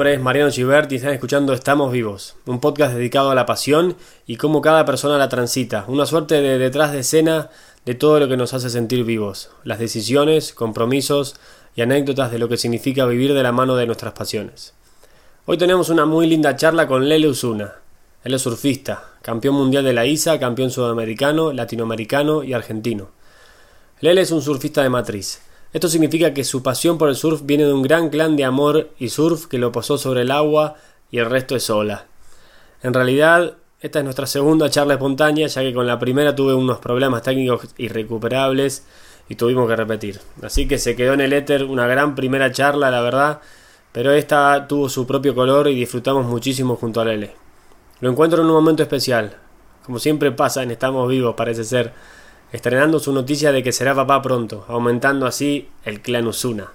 nombre es Mariano Gibert y están escuchando Estamos Vivos, un podcast dedicado a la pasión y cómo cada persona la transita, una suerte de detrás de escena de todo lo que nos hace sentir vivos, las decisiones, compromisos y anécdotas de lo que significa vivir de la mano de nuestras pasiones. Hoy tenemos una muy linda charla con Lele Usuna. Él es surfista, campeón mundial de la ISA, campeón sudamericano, latinoamericano y argentino. Lele es un surfista de matriz. Esto significa que su pasión por el surf viene de un gran clan de amor y surf que lo posó sobre el agua y el resto es ola. En realidad, esta es nuestra segunda charla espontánea, ya que con la primera tuve unos problemas técnicos irrecuperables y tuvimos que repetir. Así que se quedó en el éter una gran primera charla, la verdad, pero esta tuvo su propio color y disfrutamos muchísimo junto a Lele. Lo encuentro en un momento especial. Como siempre pasa en Estamos Vivos, parece ser, estrenando su noticia de que será papá pronto, aumentando así el clan Usuna.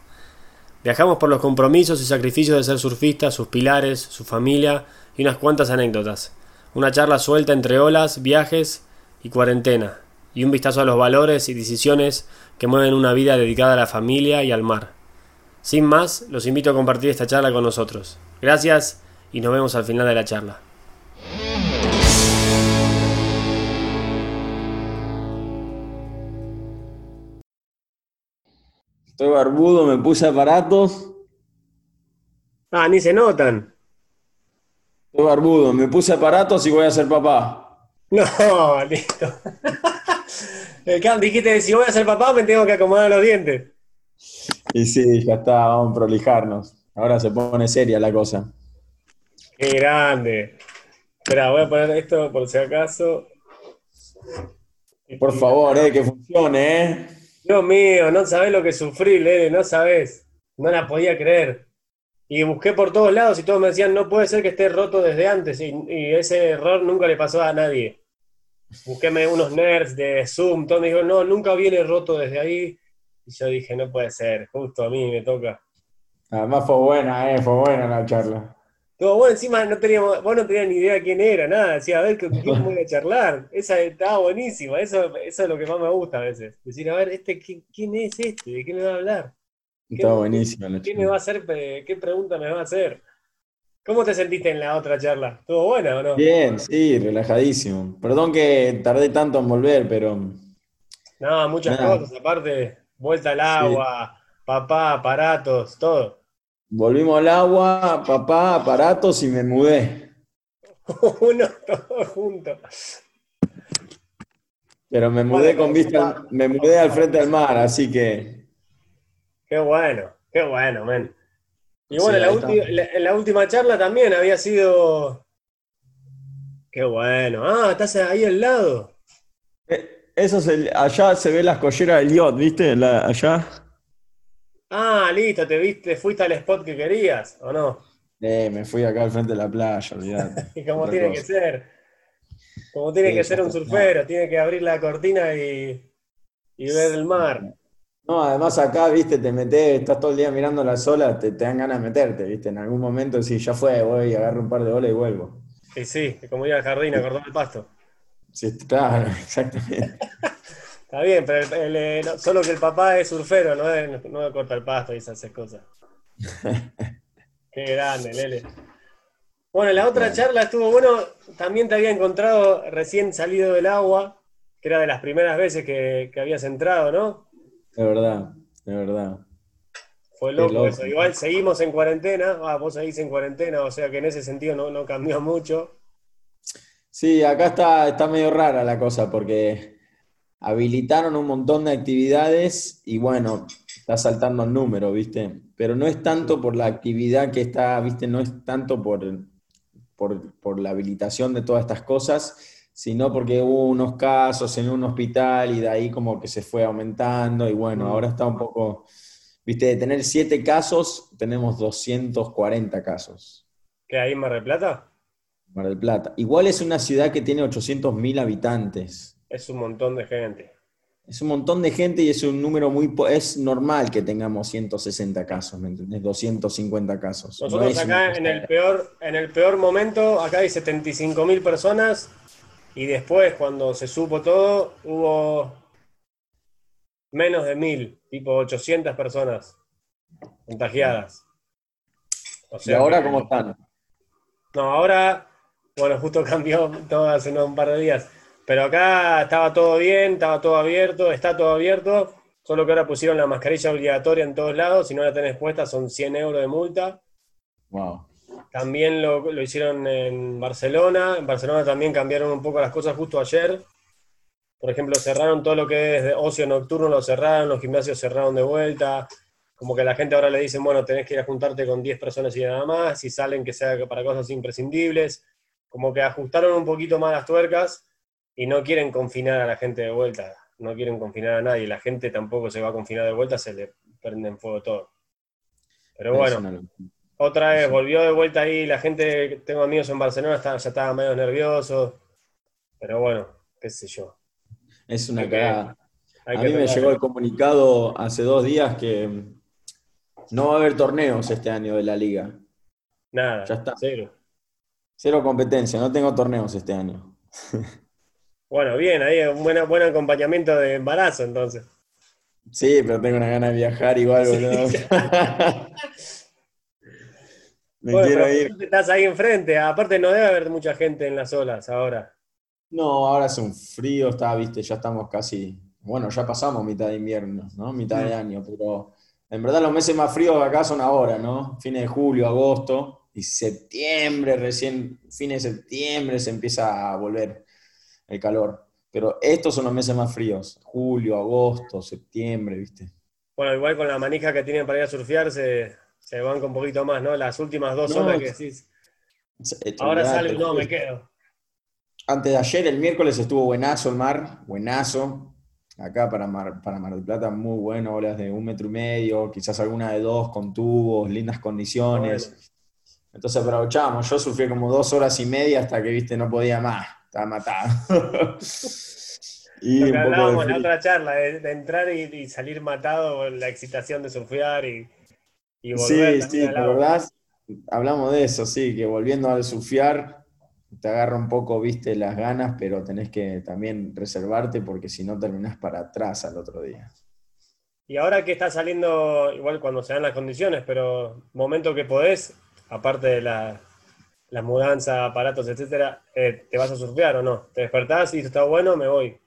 Viajamos por los compromisos y sacrificios de ser surfista, sus pilares, su familia y unas cuantas anécdotas. Una charla suelta entre olas, viajes y cuarentena, y un vistazo a los valores y decisiones que mueven una vida dedicada a la familia y al mar. Sin más, los invito a compartir esta charla con nosotros. Gracias y nos vemos al final de la charla. Estoy barbudo, me puse aparatos. Ah, ni se notan. Estoy barbudo, me puse aparatos y voy a ser papá. No, listo. Dijiste, si voy a ser papá me tengo que acomodar los dientes. Y sí, ya está, vamos a prolijarnos. Ahora se pone seria la cosa. Qué grande. Espera, voy a poner esto por si acaso. Por favor, eh, que funcione, eh. Dios mío, no sabes lo que sufrí, Lele, no sabes. No la podía creer. Y busqué por todos lados y todos me decían, no puede ser que esté roto desde antes. Y, ese error nunca le pasó a nadie. Busquéme unos nerds de Zoom, todos me dijeron, no, nunca viene roto desde ahí. Y yo dije, no puede ser, justo a mí me toca. Además fue buena, eh, fue buena la charla. Todo bueno, encima no teníamos, vos no tenías ni idea quién era, nada. Decía, a ver, ¿con quién voy a charlar? Esa estaba buenísima, eso, eso es lo que más me gusta a veces. Decir, a ver, este, ¿quién es este? ¿De qué me va a hablar? Está buenísima la ¿Qué me va a hacer? ¿Qué pregunta me va a hacer? ¿Cómo te sentiste en la otra charla? ¿Estuvo buena o no? Bien, sí, relajadísimo. Perdón que tardé tanto en volver, pero. No, muchas cosas, aparte, vuelta al agua, papá, aparatos, todo. Volvimos al agua, papá, aparatos y me mudé. Uno, todo junto. Pero me mudé con vista, me mudé al frente del mar, así que. Qué bueno, qué bueno, men. Y bueno, en la última charla también había sido. Qué bueno. Ah, estás ahí al lado. Eh, eso es el, allá se ve las colleras del yacht, ¿viste? allá. Ah, listo, te viste, fuiste al spot que querías, ¿o no? Eh, me fui acá al frente de la playa, olvídate. y como tiene que ser. Como tiene que ser un surfero, tiene que abrir la cortina y, ver el mar. No, además acá, viste, te metes, estás todo el día mirando las olas, te, te dan ganas de meterte, viste. En algún momento, si ya fue, voy, agarro un par de olas y vuelvo. Y sí, como ir al jardín a cortar el pasto. Sí, claro, exactamente. Está bien, pero eh, solo que el papá es surfero, no, es, no corta el pasto y esas cosas. Qué grande, Lele. Bueno, la otra charla estuvo bueno, también te había encontrado recién salido del agua, que era de las primeras veces que, habías entrado, ¿no? De verdad, de verdad. Fue loco, eso. Igual seguimos en cuarentena, ah, vos seguís en cuarentena, o sea que en ese sentido no, no cambió mucho. Sí, acá está, está medio rara la cosa, porque habilitaron un montón de actividades y bueno, está saltando el número, ¿viste? Pero no es tanto por la actividad que está, ¿viste? No es tanto por, por, la habilitación de todas estas cosas, sino porque hubo unos casos en un hospital y de ahí como que se fue aumentando y bueno, ahora está un poco, ¿viste? De tener siete casos, tenemos 240 casos. ¿Qué ahí en Mar del Plata? Mar del Plata. Igual es una ciudad que tiene 800.000 habitantes. Es un montón de gente. Es un montón de gente y es un número muy... Es normal que tengamos 160 casos, ¿me entendés? 250 casos. Nosotros acá en el, peor, en el peor momento, acá hay 75 mil personas y después cuando se supo todo hubo menos de mil, tipo 800 personas contagiadas. ¿Y ahora cómo están? No, ahora, bueno, justo cambió todo hace un par de días. Pero acá estaba todo bien, estaba todo abierto, está todo abierto. Solo que ahora pusieron la mascarilla obligatoria en todos lados. Si no la tenés puesta, son 100 euros de multa. Wow. También lo, lo, hicieron en Barcelona. En Barcelona también cambiaron un poco las cosas justo ayer. Por ejemplo, cerraron todo lo que es de ocio nocturno, lo cerraron, los gimnasios cerraron de vuelta. Como que la gente ahora le dicen, bueno, tenés que ir a juntarte con 10 personas y nada más, si salen que sea para cosas imprescindibles. Como que ajustaron un poquito más las tuercas y no quieren confinar a la gente de vuelta, no quieren confinar a nadie, la gente tampoco se va a confinar de vuelta, se le prende en fuego todo. Pero bueno, otra vez volvió de vuelta ahí, la gente, tengo amigos en Barcelona, ya estaba medio nervioso, pero bueno, qué sé yo. Es una cagada. A mí me llegó el comunicado hace dos días que no va a haber torneos este año de la liga. Nada, ya está. Cero. Cero competencia, no tengo torneos este año. Bueno, bien, ahí un buen, buen acompañamiento de embarazo entonces. Sí, pero tengo una gana de viajar igual, boludo. Me quiero ir. Estás ahí enfrente, aparte no debe haber mucha gente en las olas ahora. No, ahora es un frío, está, viste, ya estamos casi, bueno, ya pasamos mitad de invierno, ¿no? Mitad de mm. año, pero en verdad los meses más fríos acá son ahora, ¿no? Fines de julio, agosto y septiembre, recién, fines de septiembre se empieza a volver el calor. Pero estos son los meses más fríos, julio, agosto, septiembre, ¿viste? Bueno, igual con la manija que tienen para ir a surfear se, se banca un poquito más, ¿no? Las últimas dos horas que decís. Ahora sale, no, me quedo. Antes de ayer, el miércoles, estuvo buenazo el mar, buenazo. Acá para Mar, para Mar del Plata, muy bueno, olas de un metro y medio, quizás alguna de dos con tubos, lindas condiciones. Entonces aprovechamos. Yo sufrí como dos horas y media hasta que, viste, no podía más estaba matado. y Lo que hablábamos en la otra charla, de, entrar y, salir matado la excitación de surfear y, y volver. Sí, sí, la verdad, hablamos de eso, sí, que volviendo al surfear te agarra un poco, viste, las ganas, pero tenés que también reservarte porque si no terminás para atrás al otro día. Y ahora que está saliendo, igual cuando se dan las condiciones, pero momento que podés, aparte de la, la mudanza, aparatos, etcétera, eh, ¿te vas a surfear o no? ¿Te despertás y está bueno, me voy?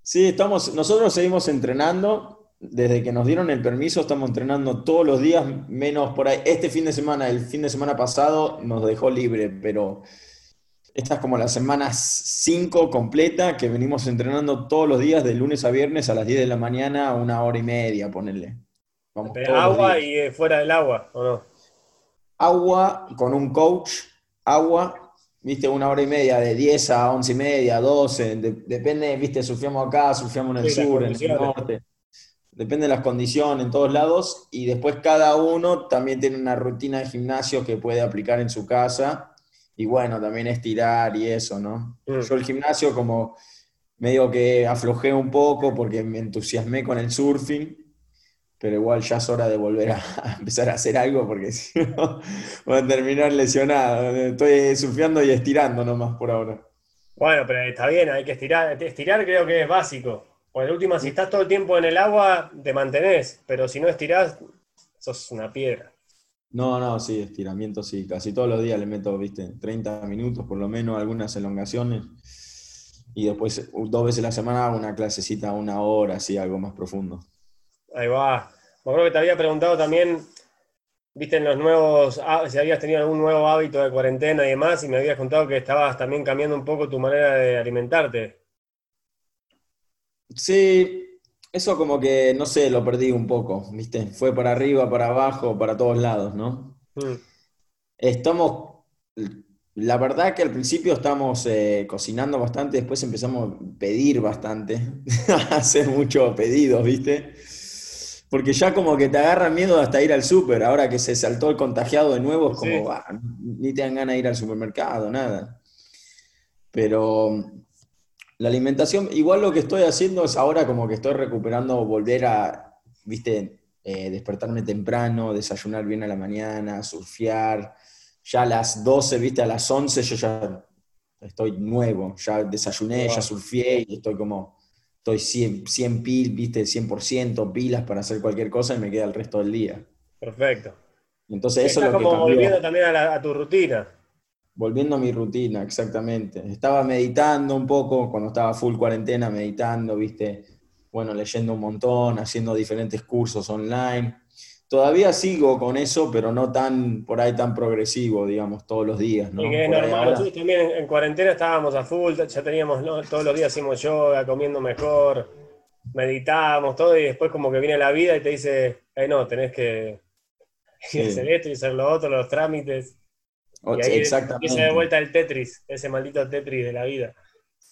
Sí, estamos, nosotros seguimos entrenando. Desde que nos dieron el permiso, estamos entrenando todos los días, menos por ahí. Este fin de semana, el fin de semana pasado, nos dejó libre, pero esta es como la semana 5 completa que venimos entrenando todos los días, de lunes a viernes a las 10 de la mañana, una hora y media, ponerle. Vamos agua y eh, fuera del agua, ¿o no? Agua con un coach agua, viste, una hora y media, de 10 a 11 y media, 12, depende, viste, surfeamos acá, surfeamos en el sur, en el norte, depende de las condiciones en todos lados, y después cada uno también tiene una rutina de gimnasio que puede aplicar en su casa, y bueno, también estirar y eso, ¿no? Mm. Yo el gimnasio como medio que aflojé un poco porque me entusiasmé con el surfing, pero igual ya es hora de volver a, empezar a hacer algo porque si no voy a terminar lesionado. Estoy surfeando y estirando nomás por ahora. Bueno, pero está bien, hay que estirar. Estirar creo que es básico. Por el último, si estás todo el tiempo en el agua, te mantenés, pero si no estirás, sos una piedra. No, no, sí, estiramiento sí. Casi todos los días le meto, viste, 30 minutos por lo menos, algunas elongaciones. Y después, dos veces a la semana, una clasecita, una hora, así, algo más profundo. Ahí va. Me acuerdo que te había preguntado también, viste, en los nuevos, si habías tenido algún nuevo hábito de cuarentena y demás, y me habías contado que estabas también cambiando un poco tu manera de alimentarte. Sí, eso como que, no sé, lo perdí un poco, viste, fue para arriba, para abajo, para todos lados, ¿no? Mm. Estamos, la verdad que al principio estamos eh, cocinando bastante, después empezamos a pedir bastante, a hacer muchos pedidos, viste porque ya como que te agarran miedo hasta ir al súper, ahora que se saltó el contagiado de nuevo, es como, ni te dan ganas de ir al supermercado, nada. Pero la alimentación, igual lo que estoy haciendo es ahora como que estoy recuperando, volver a, viste, eh, despertarme temprano, desayunar bien a la mañana, surfear. Ya a las 12, viste, a las 11 yo ya estoy nuevo, ya desayuné, ya surfeé y estoy como estoy 100, 100 pil, viste, 100% pilas para hacer cualquier cosa y me queda el resto del día. Perfecto. Entonces eso es lo como volviendo también a, tu rutina. Volviendo a mi rutina, exactamente. Estaba meditando un poco, cuando estaba full cuarentena, meditando, viste, bueno, leyendo un montón, haciendo diferentes cursos online. Todavía sigo con eso, pero no tan, por ahí tan progresivo, digamos, todos los días. ¿no? es normal, nosotros también en, cuarentena estábamos a full, ya teníamos, todos los días hacíamos yoga, comiendo mejor, meditábamos, todo, y después como que viene la vida y te dice, eh, no, tenés que hacer esto y hacer lo otro, los trámites. y ahí Exactamente. de vuelta el Tetris, ese maldito Tetris de la vida.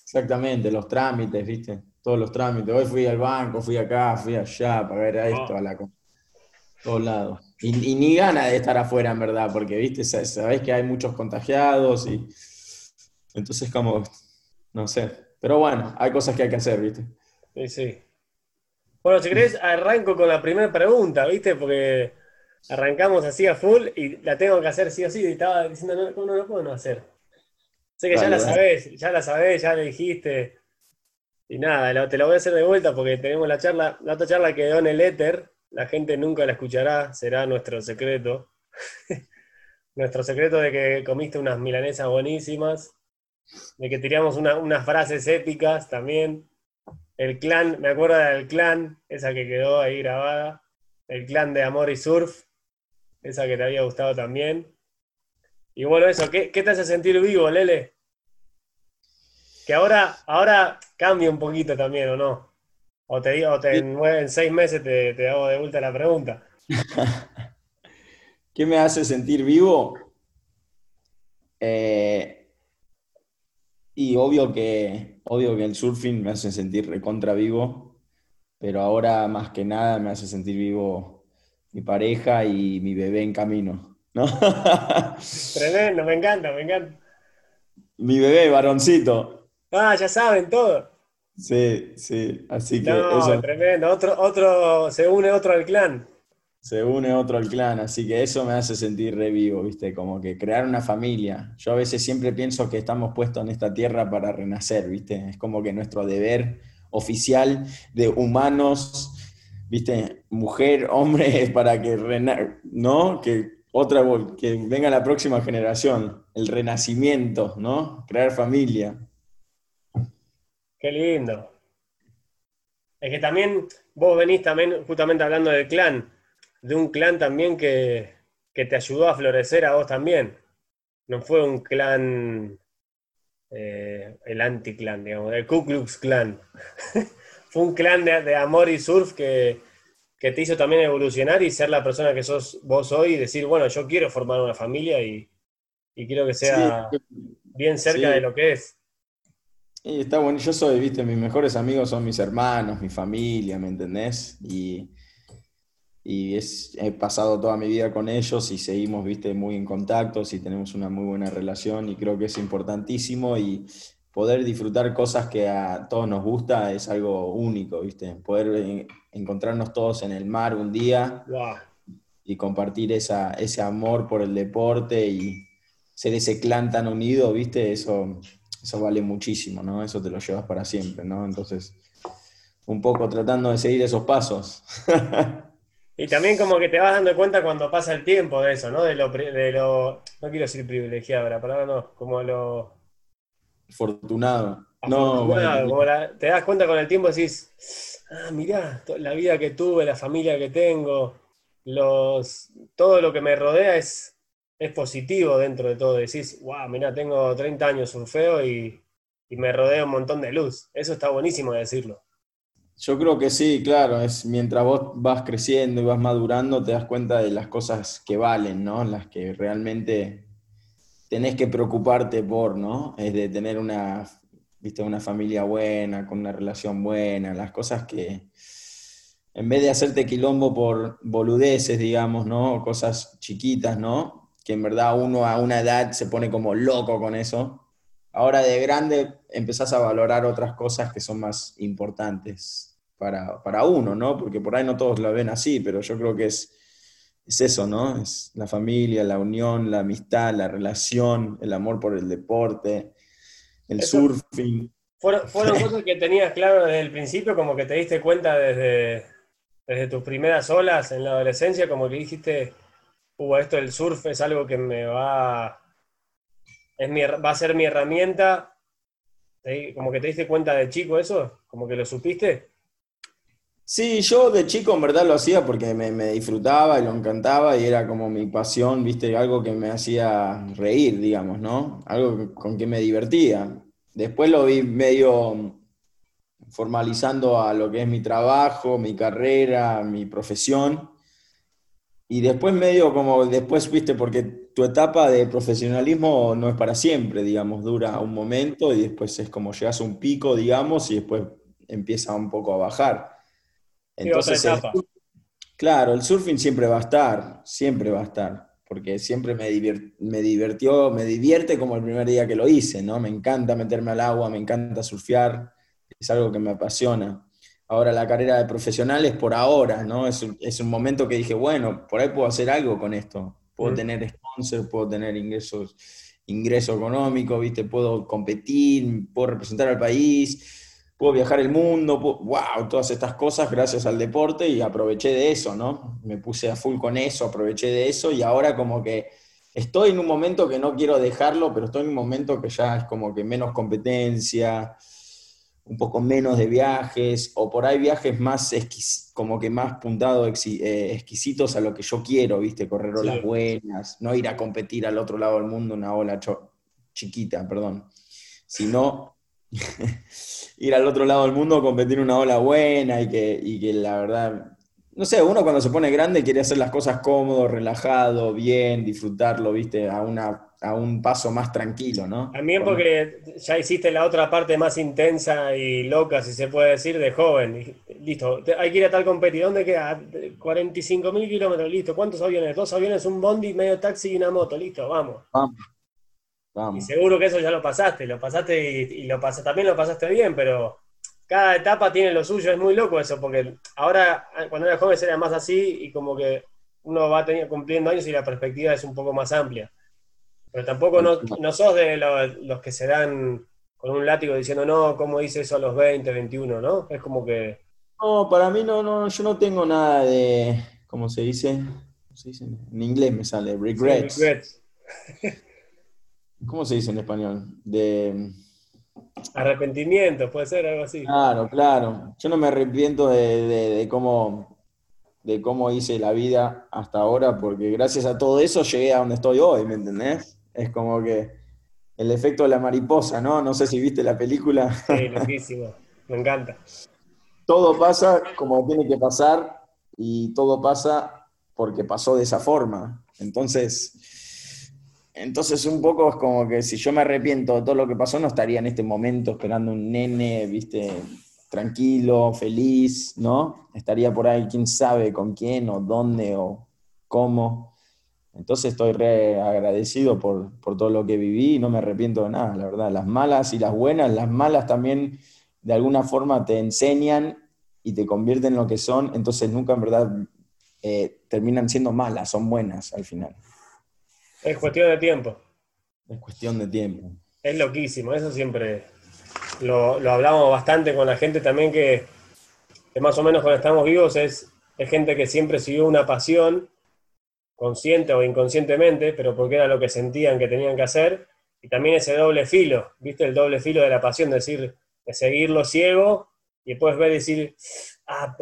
Exactamente, los trámites, ¿viste? Todos los trámites. Hoy fui al banco, fui acá, fui allá, para ver a esto, a la todos lados. Y, ni gana de estar afuera, en verdad, porque, viste, sabés que hay muchos contagiados y entonces como, no sé. Pero bueno, hay cosas que hay que hacer, viste. Sí, sí. Bueno, si querés, arranco con la primera pregunta, viste, porque arrancamos así a full y la tengo que hacer sí o sí. Y estaba diciendo, no, ¿cómo no lo puedo no hacer? Sé que ya la sabés, ya la sabés, ya le dijiste. Y nada, te la voy a hacer de vuelta porque tenemos la charla, la otra charla quedó en el éter la gente nunca la escuchará, será nuestro secreto. nuestro secreto de que comiste unas milanesas buenísimas, de que tiramos unas frases épicas también. El clan, me acuerdo del clan, esa que quedó ahí grabada. El clan de Amor y Surf, esa que te había gustado también. Y bueno, eso, ¿qué, te hace sentir vivo, Lele? Que ahora, ahora cambia un poquito también, ¿o no? O te digo, en, seis meses te, hago de vuelta la pregunta. ¿Qué me hace sentir vivo? Eh, y obvio que, obvio que el surfing me hace sentir recontra vivo, pero ahora más que nada me hace sentir vivo mi pareja y mi bebé en camino. Tremendo, me encanta, me encanta. Mi bebé, varoncito. Ah, ya saben todo. Sí, sí, así que eso... tremendo, otro, otro, se une otro al clan. Se une otro al clan, así que eso me hace sentir revivo, ¿viste? Como que crear una familia. Yo a veces siempre pienso que estamos puestos en esta tierra para renacer, ¿viste? Es como que nuestro deber oficial de humanos, ¿viste? Mujer, hombre, es para que rena ¿no? Que otra que venga la próxima generación, el renacimiento, ¿no? Crear familia. Qué lindo. Es que también vos venís también justamente hablando del clan, de un clan también que, te ayudó a florecer a vos también. No fue un clan, eh, el anti-clan, digamos, el Ku Klux Klan. fue un clan de, amor y surf que, te hizo también evolucionar y ser la persona que sos vos hoy y decir, bueno, yo quiero formar una familia y, quiero que sea bien cerca de lo que es. Y está bueno, yo soy, viste, mis mejores amigos son mis hermanos, mi familia, ¿me entendés? Y, y he pasado toda mi vida con ellos y seguimos, viste, muy en contacto y tenemos una muy buena relación y creo que es importantísimo y poder disfrutar cosas que a todos nos gusta es algo único, viste, poder encontrarnos todos en el mar un día y compartir esa, ese amor por el deporte y ser ese clan tan unido, viste, eso eso vale muchísimo, ¿no? Eso te lo llevas para siempre, ¿no? Entonces, un poco tratando de seguir esos pasos. y también como que te vas dando cuenta cuando pasa el tiempo de eso, ¿no? De lo, de lo no quiero decir privilegiado, la palabra no, como lo... Afortunado. No, te das cuenta con el tiempo, decís, ah, mirá, la vida que tuve, la familia que tengo, los, todo lo que me rodea es es positivo dentro de todo. Decís, wow, mira, tengo 30 años surfeo y, y me rodea un montón de luz. Eso está buenísimo de decirlo. Yo creo que sí, claro, es mientras vos vas creciendo y vas madurando, te das cuenta de las cosas que valen, ¿no? Las que realmente tenés que preocuparte por, ¿no? Es de tener una, ¿viste? una familia buena, con una relación buena, las cosas que, en vez de hacerte quilombo por boludeces, digamos, ¿no? Cosas chiquitas, ¿no? Que en verdad uno a una edad se pone como loco con eso. Ahora de grande empezás a valorar otras cosas que son más importantes para, uno, ¿no? Porque por ahí no todos lo ven así, pero yo creo que es, es eso, ¿no? Es la familia, la unión, la amistad, la relación, el amor por el deporte, el surfing. Fueron, fueron cosas que tenías claro desde el principio, como que te diste cuenta desde, desde tus primeras olas en la adolescencia, como que dijiste, uh, esto del surf es algo que me va, es mi, va a ser mi herramienta. Como que te diste cuenta de chico eso, como que lo supiste. Sí, yo de chico en verdad lo hacía porque me, disfrutaba y lo encantaba y era como mi pasión, viste, algo que me hacía reír, digamos, ¿no? Algo con que me divertía. Después lo vi medio formalizando a lo que es mi trabajo, mi carrera, mi profesión. Y después medio como, después, viste, porque tu etapa de profesionalismo no es para siempre, digamos, dura un momento y después es como llegas a un pico, digamos, y después empieza un poco a bajar. Entonces, claro, el surfing siempre va a estar, siempre va a estar, porque siempre me, me divirtió, me divierte como el primer día que lo hice, ¿no? Me encanta meterme al agua, me encanta surfear, es algo que me apasiona. Ahora la carrera de profesional es por ahora, ¿no? Es, es un momento que dije, bueno, por ahí puedo hacer algo con esto. Puedo tener sponsors, puedo tener ingresos, ingreso económico, ¿viste? Puedo competir, puedo representar al país, puedo viajar el mundo, wow, todas estas cosas gracias al deporte y aproveché de eso, ¿no? Me puse a full con eso, aproveché de eso y ahora como que estoy en un momento que no quiero dejarlo, pero estoy en un momento que ya es como que menos competencia, un poco menos de viajes, o por ahí viajes más como que más puntados, eh, exquisitos a lo que yo quiero, ¿viste? Correr olas buenas, no ir a competir al otro lado del mundo una ola chiquita, perdón, sino ir al otro lado del mundo a competir una ola buena y que, y que la verdad no sé, uno cuando se pone grande quiere hacer las cosas cómodo, relajado, bien, disfrutarlo, viste, a, una, a un paso más tranquilo, ¿no? También porque ya hiciste la otra parte más intensa y loca, si se puede decir, de joven. Listo, hay que ir a tal competición, ¿dónde queda? 45 mil kilómetros, listo. ¿Cuántos aviones? Dos aviones, un bondi, medio taxi y una moto, listo, vamos. Vamos. Vamos. Y seguro que eso ya lo pasaste, lo pasaste y, lo pasaste, también lo pasaste bien, pero cada etapa tiene lo suyo, es muy loco eso, porque ahora, cuando era joven era más así y como que uno va teniendo, cumpliendo años y la perspectiva es un poco más amplia. Pero tampoco no, no sos de los, que se dan con un látigo diciendo, no, ¿cómo hice eso a los 20, 21, no? Es como que... No, para mí no, no, yo no tengo nada de, ¿cómo se dice? ¿Cómo se dice? En inglés me sale, regrets. regrets. ¿Cómo se dice en español? De Arrepentimiento, puede ser algo así. Claro, claro. Yo no me arrepiento de, cómo, de cómo hice la vida hasta ahora, porque gracias a todo eso llegué a donde estoy hoy, ¿me entendés? Es como que el efecto de la mariposa, ¿no? No sé si viste la película. Sí, loquísimo. Me encanta. Todo pasa como tiene que pasar y todo pasa porque pasó de esa forma. Entonces, entonces un poco es como que si yo me arrepiento de todo lo que pasó, no estaría en este momento esperando un nene, viste, tranquilo, feliz, ¿no? Estaría por ahí, quién sabe con quién o dónde o cómo. Entonces estoy re agradecido por, todo lo que viví y no me arrepiento de nada, la verdad. Las malas y las buenas, las malas también de alguna forma te enseñan y te convierten en lo que son, entonces nunca en verdad eh, terminan siendo malas, son buenas al final. Es cuestión de tiempo. Es cuestión de tiempo. Es loquísimo, eso siempre lo, hablamos bastante con la gente también que, más o menos cuando estamos vivos es, es gente que siempre siguió una pasión, consciente o inconscientemente, pero porque era lo que sentían que tenían que hacer, y también ese doble filo, ¿viste? El doble filo de la pasión, de decir, de seguirlo ciego, y después ver decir, ah,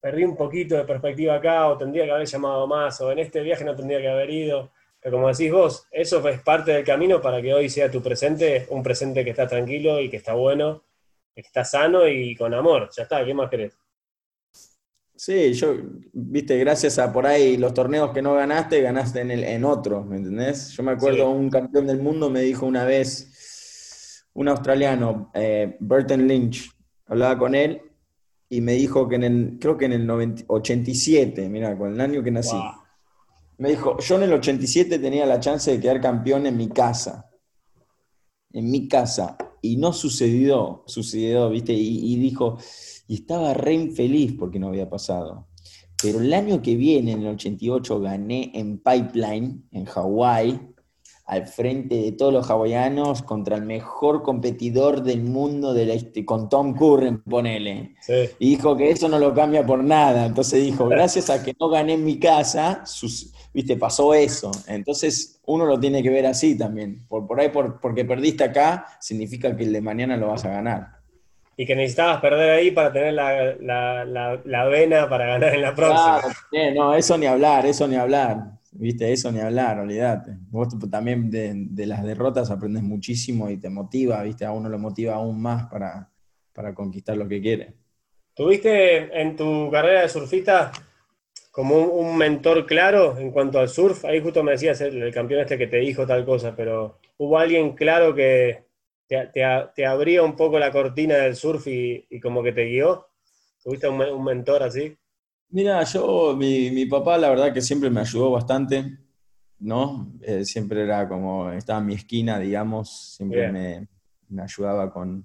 perdí un poquito de perspectiva acá, o tendría que haber llamado más, o en este viaje no tendría que haber ido. Pero como decís vos, eso es parte del camino para que hoy sea tu presente, un presente que está tranquilo y que está bueno, que está sano y con amor. Ya está, ¿qué más querés? Sí, yo, viste, gracias a por ahí los torneos que no ganaste, ganaste en, el, en otro, ¿me entendés? Yo me acuerdo, un campeón del mundo me dijo una vez, un australiano, eh, Burton Lynch, hablaba con él y me dijo que en el, creo que en el 87, mira, con el año que nací. Me dijo, yo en el 87 tenía la chance de quedar campeón en mi casa. En mi casa. Y no sucedió, sucedió, ¿viste? Y, dijo, y estaba re infeliz porque no había pasado. Pero el año que viene, en el 88, gané en Pipeline, en Hawái, al frente de todos los hawaianos contra el mejor competidor del mundo de la, con Tom Curren, ponele. Y dijo que eso no lo cambia por nada. Entonces dijo, gracias a que no gané en mi casa, sus, viste, pasó eso. Entonces uno lo tiene que ver así también. Por, por ahí, por, porque perdiste acá, significa que el de mañana lo vas a ganar y que necesitabas perder ahí para tener la, vena para ganar en la próxima. Claro, no, eso ni hablar, eso ni hablar. Viste, eso ni hablar, olvídate. Vos también de, las derrotas aprendes muchísimo y te motiva, viste, a uno lo motiva aún más para, para conquistar lo que quiere. ¿Tuviste en tu carrera de surfista como un, mentor claro en cuanto al surf? Ahí justo me decías el campeón este que te dijo tal cosa, pero ¿hubo alguien claro que, te, abría un poco la cortina del surf y, como que te guió? ¿Tuviste un, mentor así? Mira, yo, mi, papá la verdad que siempre me ayudó bastante, ¿no? Eh, siempre era como, estaba en mi esquina, digamos, siempre me, ayudaba con,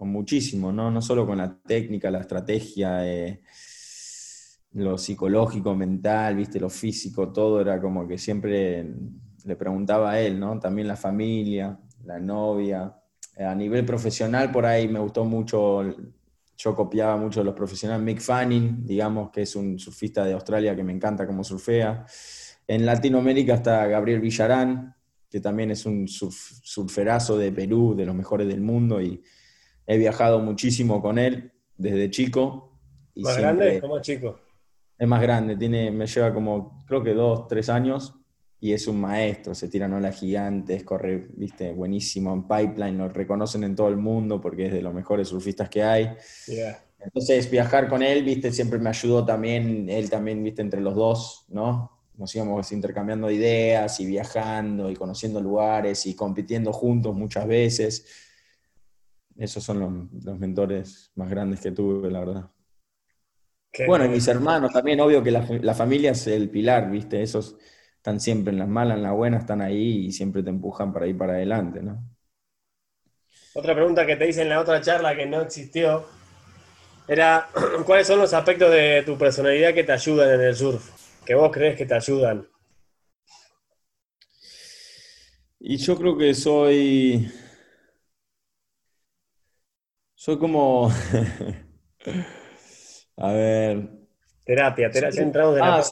muchísimo, ¿no? No solo con la técnica, la estrategia, eh, lo psicológico, mental, viste, lo físico, todo era como que siempre le preguntaba a él, ¿no? También la familia, la novia. Eh, a nivel profesional, por ahí me gustó mucho, yo copiaba mucho de los profesionales, Mick Fanning, digamos, que es un surfista de Australia que me encanta como surfea. En Latinoamérica está Gabriel Villarán, que también es un surferazo de Perú, de los mejores del mundo, y he viajado muchísimo con él desde chico. ¿Más grande? ¿Cómo chico? Es más grande, tiene, me lleva como, creo que dos, tres años, y es un maestro, se tiran olas gigantes, corre, viste, buenísimo en pipeline, lo reconocen en todo el mundo porque es de los mejores surfistas que hay. Entonces, viajar con él, viste, siempre me ayudó también, él también, viste, entre los dos, ¿no? Nos íbamos intercambiando ideas y viajando y conociendo lugares y compitiendo juntos muchas veces. Esos son los, mentores más grandes que tuve, la verdad. bueno, y mis hermanos también, obvio que la, la, familia es el pilar, viste, esos están siempre en las malas, en las buenas, están ahí y siempre te empujan para ir para adelante, ¿no? Otra pregunta que te hice en la otra charla que no existió era ¿cuáles son los aspectos de tu personalidad que te ayudan en el surf? Que vos crees que te ayudan. Y yo creo que soy. Soy como. A ver. Terapia, terapia, entramos de ah,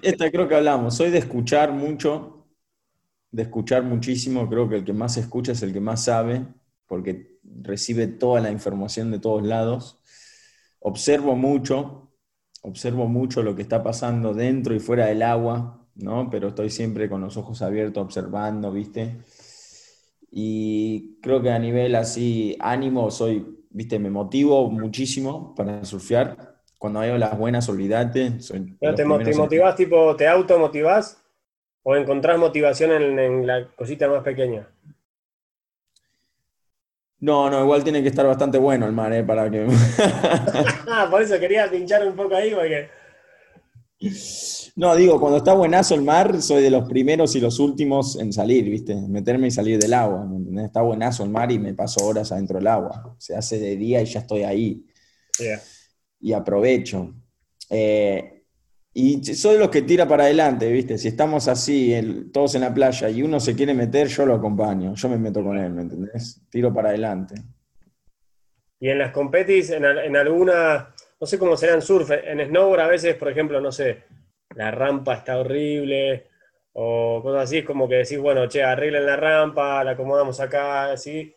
esta creo que hablamos, soy de escuchar mucho, de escuchar muchísimo, creo que el que más escucha es el que más sabe, porque recibe toda la información de todos lados. Observo mucho, observo mucho lo que está pasando dentro y fuera del agua, ¿no? Pero estoy siempre con los ojos abiertos observando, ¿viste? Y creo que a nivel así, ánimo, soy, ¿viste? Me motivo muchísimo para surfear cuando veo las buenas, olvídate. ¿Te, te motivás, tipo, te automotivás o encontrás motivación en, la cosita más pequeña? No, no, igual tiene que estar bastante bueno el mar, ¿eh? Para que... ah, por eso quería pinchar un poco ahí, porque... No, digo, cuando está buenazo el mar, soy de los primeros y los últimos en salir, ¿viste? Meterme y salir del agua, ¿me Está buenazo el mar y me paso horas adentro del agua. Se hace de día y ya estoy ahí y aprovecho. Eh, y soy los que tira para adelante, ¿viste? Si estamos así, todos en la playa, y uno se quiere meter, yo lo acompaño, yo me meto con él, ¿me entendés? Tiro para adelante. Y en las competis, en, alguna, no sé cómo será en surf, en snowboard a veces, por ejemplo, no sé, la rampa está horrible, o cosas así, es como que decís, bueno, che, arreglen la rampa, la acomodamos acá, así.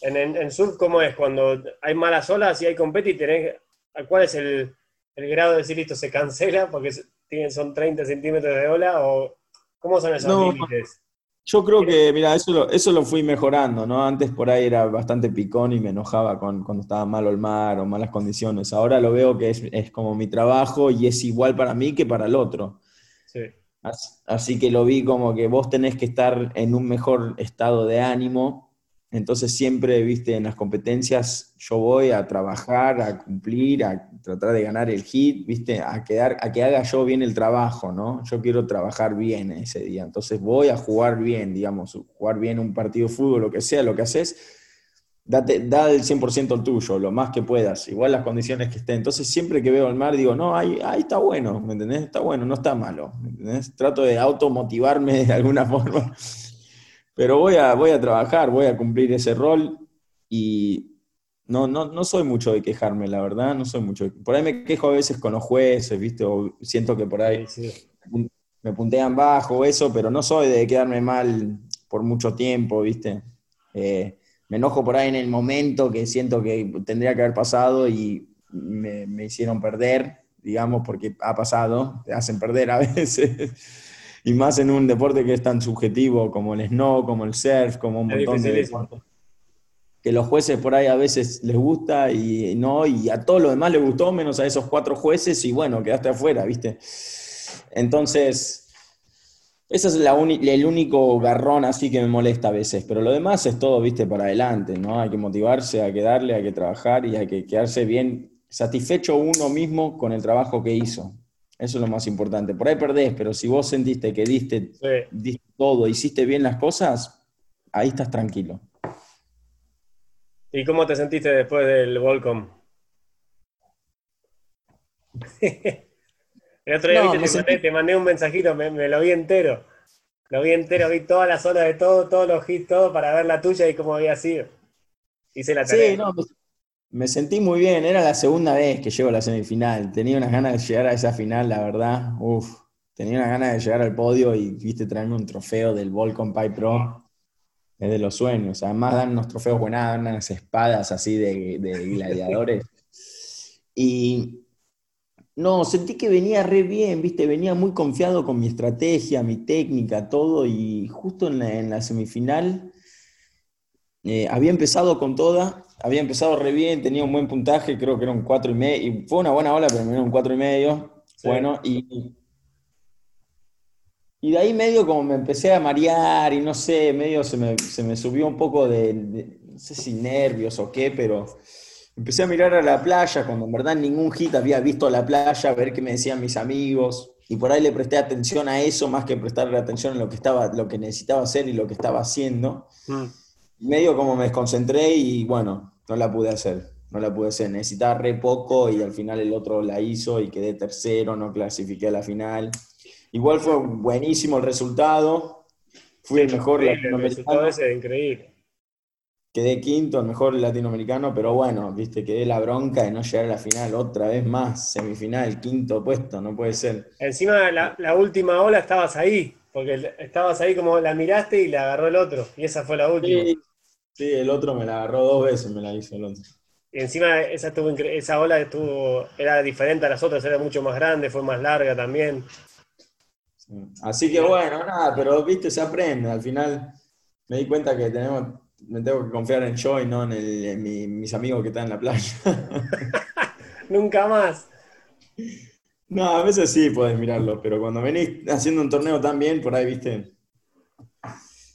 En, surf, ¿cómo es? Cuando hay malas olas y hay competi, tenés ¿Cuál es el, grado de decir listo, se cancela porque son 30 centímetros de ola? ¿O cómo son esos límites? Yo creo que, mira, eso lo, eso lo fui mejorando, ¿no? Antes por ahí era bastante picón y me enojaba con, cuando estaba malo el mar o malas condiciones. Ahora lo veo que es, como mi trabajo y es igual para mí que para el otro. Sí. así, que lo vi como que vos tenés que estar en un mejor estado de ánimo entonces siempre, viste, en las competencias yo voy a trabajar, a cumplir, a tratar de ganar el hit, viste, a, quedar, a que haga yo bien el trabajo, ¿no? Yo quiero trabajar bien ese día. Entonces voy a jugar bien, digamos, jugar bien un partido de fútbol, lo que sea, lo que haces, da el 100% el tuyo, lo más que puedas, igual las condiciones que estén. Entonces siempre que veo el mar digo, no, ahí, ahí está bueno, ¿me entendés? Está bueno, no está malo, ¿me entendés? Trato de automotivarme de alguna forma Pero voy a, voy a trabajar, voy a cumplir ese rol y no, no, no soy mucho de quejarme, la verdad, no soy mucho. Por ahí me quejo a veces con los jueces, ¿viste? O siento que por ahí me puntean bajo, eso, pero no soy de quedarme mal por mucho tiempo, ¿viste? Eh, me enojo por ahí en el momento que siento que tendría que haber pasado y me, me hicieron perder, digamos, porque ha pasado, te hacen perder a veces. Y más en un deporte que es tan subjetivo como el snow, como el surf, como un montón de deportes. Que los jueces por ahí a veces les gusta y no, y a todos los demás les gustó, menos a esos cuatro jueces, y bueno, quedaste afuera, ¿viste? Entonces, ese es la el único garrón así que me molesta a veces, pero lo demás es todo, ¿viste? Para adelante, ¿no? Hay que motivarse, hay que darle, hay que trabajar y hay que quedarse bien satisfecho uno mismo con el trabajo que hizo. Eso es lo más importante. Por ahí perdés, pero si vos sentiste que diste, diste todo, hiciste bien las cosas, ahí estás tranquilo. ¿Y cómo te sentiste después del Volcom? El otro día te, mandé, un mensajito, me, lo vi entero. Lo vi entero, vi todas las olas de todo, todos los hits, todo para ver la tuya y cómo había sido. Hice la tarea. Sí, no, me sentí muy bien, era la segunda vez que llego a la semifinal. Tenía unas ganas de llegar a esa final, la verdad. Uf, tenía unas ganas de llegar al podio y viste traerme un trofeo del Volcom Pipe Pro. Es de los sueños. Además dan unos trofeos buenas, dan unas espadas así de, gladiadores. y no, sentí que venía re bien, viste, venía muy confiado con mi estrategia, mi técnica, todo. Y justo en la, semifinal eh, había empezado con toda había empezado re bien, tenía un buen puntaje, creo que era un 4 y medio, y fue una buena ola, pero me un 4 y medio. Bueno, y, y de ahí medio como me empecé a marear y no sé, medio se me, se me subió un poco de, no sé si nervios o qué, pero empecé a mirar a la playa cuando en verdad ningún hit había visto la playa, a ver qué me decían mis amigos. Y por ahí le presté atención a eso más que prestarle atención a lo que, estaba, lo que necesitaba hacer y lo que estaba haciendo. Mm medio como me desconcentré y bueno, no la pude hacer. No la pude hacer. Necesitaba re poco y al final el otro la hizo y quedé tercero, no clasifiqué a la final. Igual fue buenísimo el resultado. Fui el mejor latinoamericano. El ese increíble. Quedé quinto, el mejor latinoamericano, pero bueno, viste, quedé la bronca de no llegar a la final otra vez más, semifinal, quinto puesto, no puede ser. Encima la, la última ola estabas ahí, porque estabas ahí como la miraste y la agarró el otro, y esa fue la última. Sí, el otro me la agarró dos veces, me la hizo el otro. Y encima esa, estuvo, esa ola estuvo, era diferente a las otras, era mucho más grande, fue más larga también. Así que bueno, nada, pero viste, se aprende. Al final me di cuenta que tenemos, me tengo que confiar en yo y no en, mis amigos que están en la playa. Nunca más. No, a veces sí puedes mirarlo, pero cuando venís haciendo un torneo tan bien, por ahí, viste,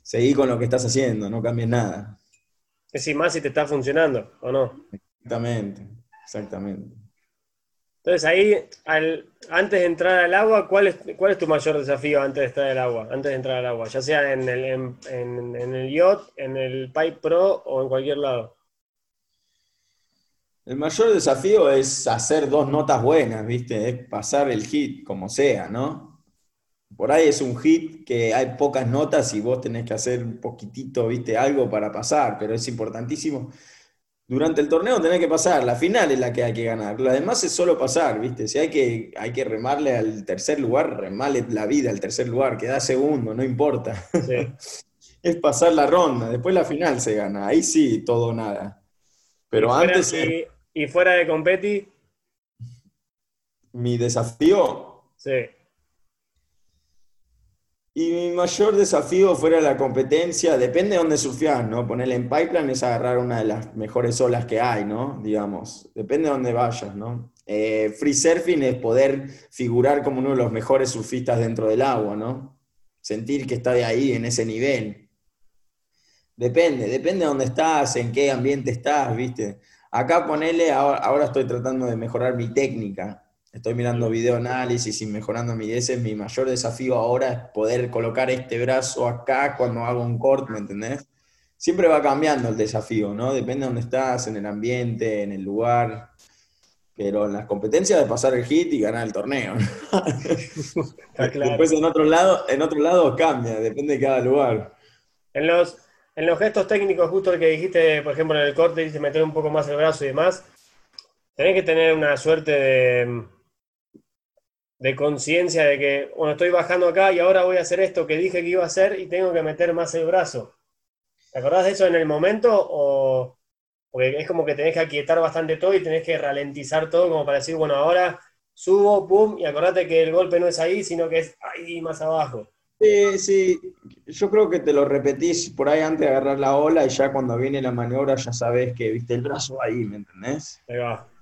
seguí con lo que estás haciendo, no cambies nada. Es decir, más si te está funcionando, ¿o no? Exactamente, exactamente. Entonces ahí, antes de entrar al agua, ¿cuál es, ¿cuál es tu mayor desafío antes de estar al agua? Antes de entrar al agua, ya sea en el, en, el yacht, en el Pipe Pro o en cualquier lado. El mayor desafío es hacer dos notas buenas, ¿viste? Es pasar el hit como sea, ¿no? Por ahí es un hit que hay pocas notas y vos tenés que hacer un poquitito, viste, algo para pasar, pero es importantísimo. Durante el torneo tenés que pasar, la final es la que hay que ganar, lo demás es solo pasar, viste, si hay que, hay que remarle al tercer lugar, remarle la vida al tercer lugar, queda segundo, no importa. es pasar la ronda, después la final se gana, ahí sí, todo o nada. Pero antes... Y, y fuera de competi? Mi desafío... Sí y mi mayor desafío fuera la competencia, depende de dónde surfeás, ¿no? Ponerle en pipeline es agarrar una de las mejores olas que hay, ¿no? Digamos, depende de dónde vayas, ¿no? Eh, free surfing es poder figurar como uno de los mejores surfistas dentro del agua, ¿no? Sentir que está de ahí, en ese nivel. Depende, depende de dónde estás, en qué ambiente estás, ¿viste? Acá ponele, ahora estoy tratando de mejorar mi técnica, Estoy mirando video análisis y mejorando mi ese mi mayor desafío ahora es poder colocar este brazo acá cuando hago un corte, ¿me entendés? Siempre va cambiando el desafío, ¿no? Depende de dónde estás, en el ambiente, en el lugar. Pero en las competencias de pasar el hit y ganar el torneo. Después en otro lado, en otro lado cambia, depende de cada lugar. En los, en los gestos técnicos, justo el que dijiste, por ejemplo, en el corte, dijiste meter un poco más el brazo y demás, tenés que tener una suerte de, de conciencia de que, bueno, estoy bajando acá y ahora voy a hacer esto que dije que iba a hacer y tengo que meter más el brazo. ¿Te acordás de eso en el momento? O, porque es como que tenés que aquietar bastante todo y tenés que ralentizar todo como para decir, bueno, ahora subo, pum, y acordate que el golpe no es ahí, sino que es ahí más abajo. Sí, sí, yo creo que te lo repetís por ahí antes de agarrar la ola y ya cuando viene la maniobra ya sabes que viste el brazo ahí, ¿me entendés? Ahí va.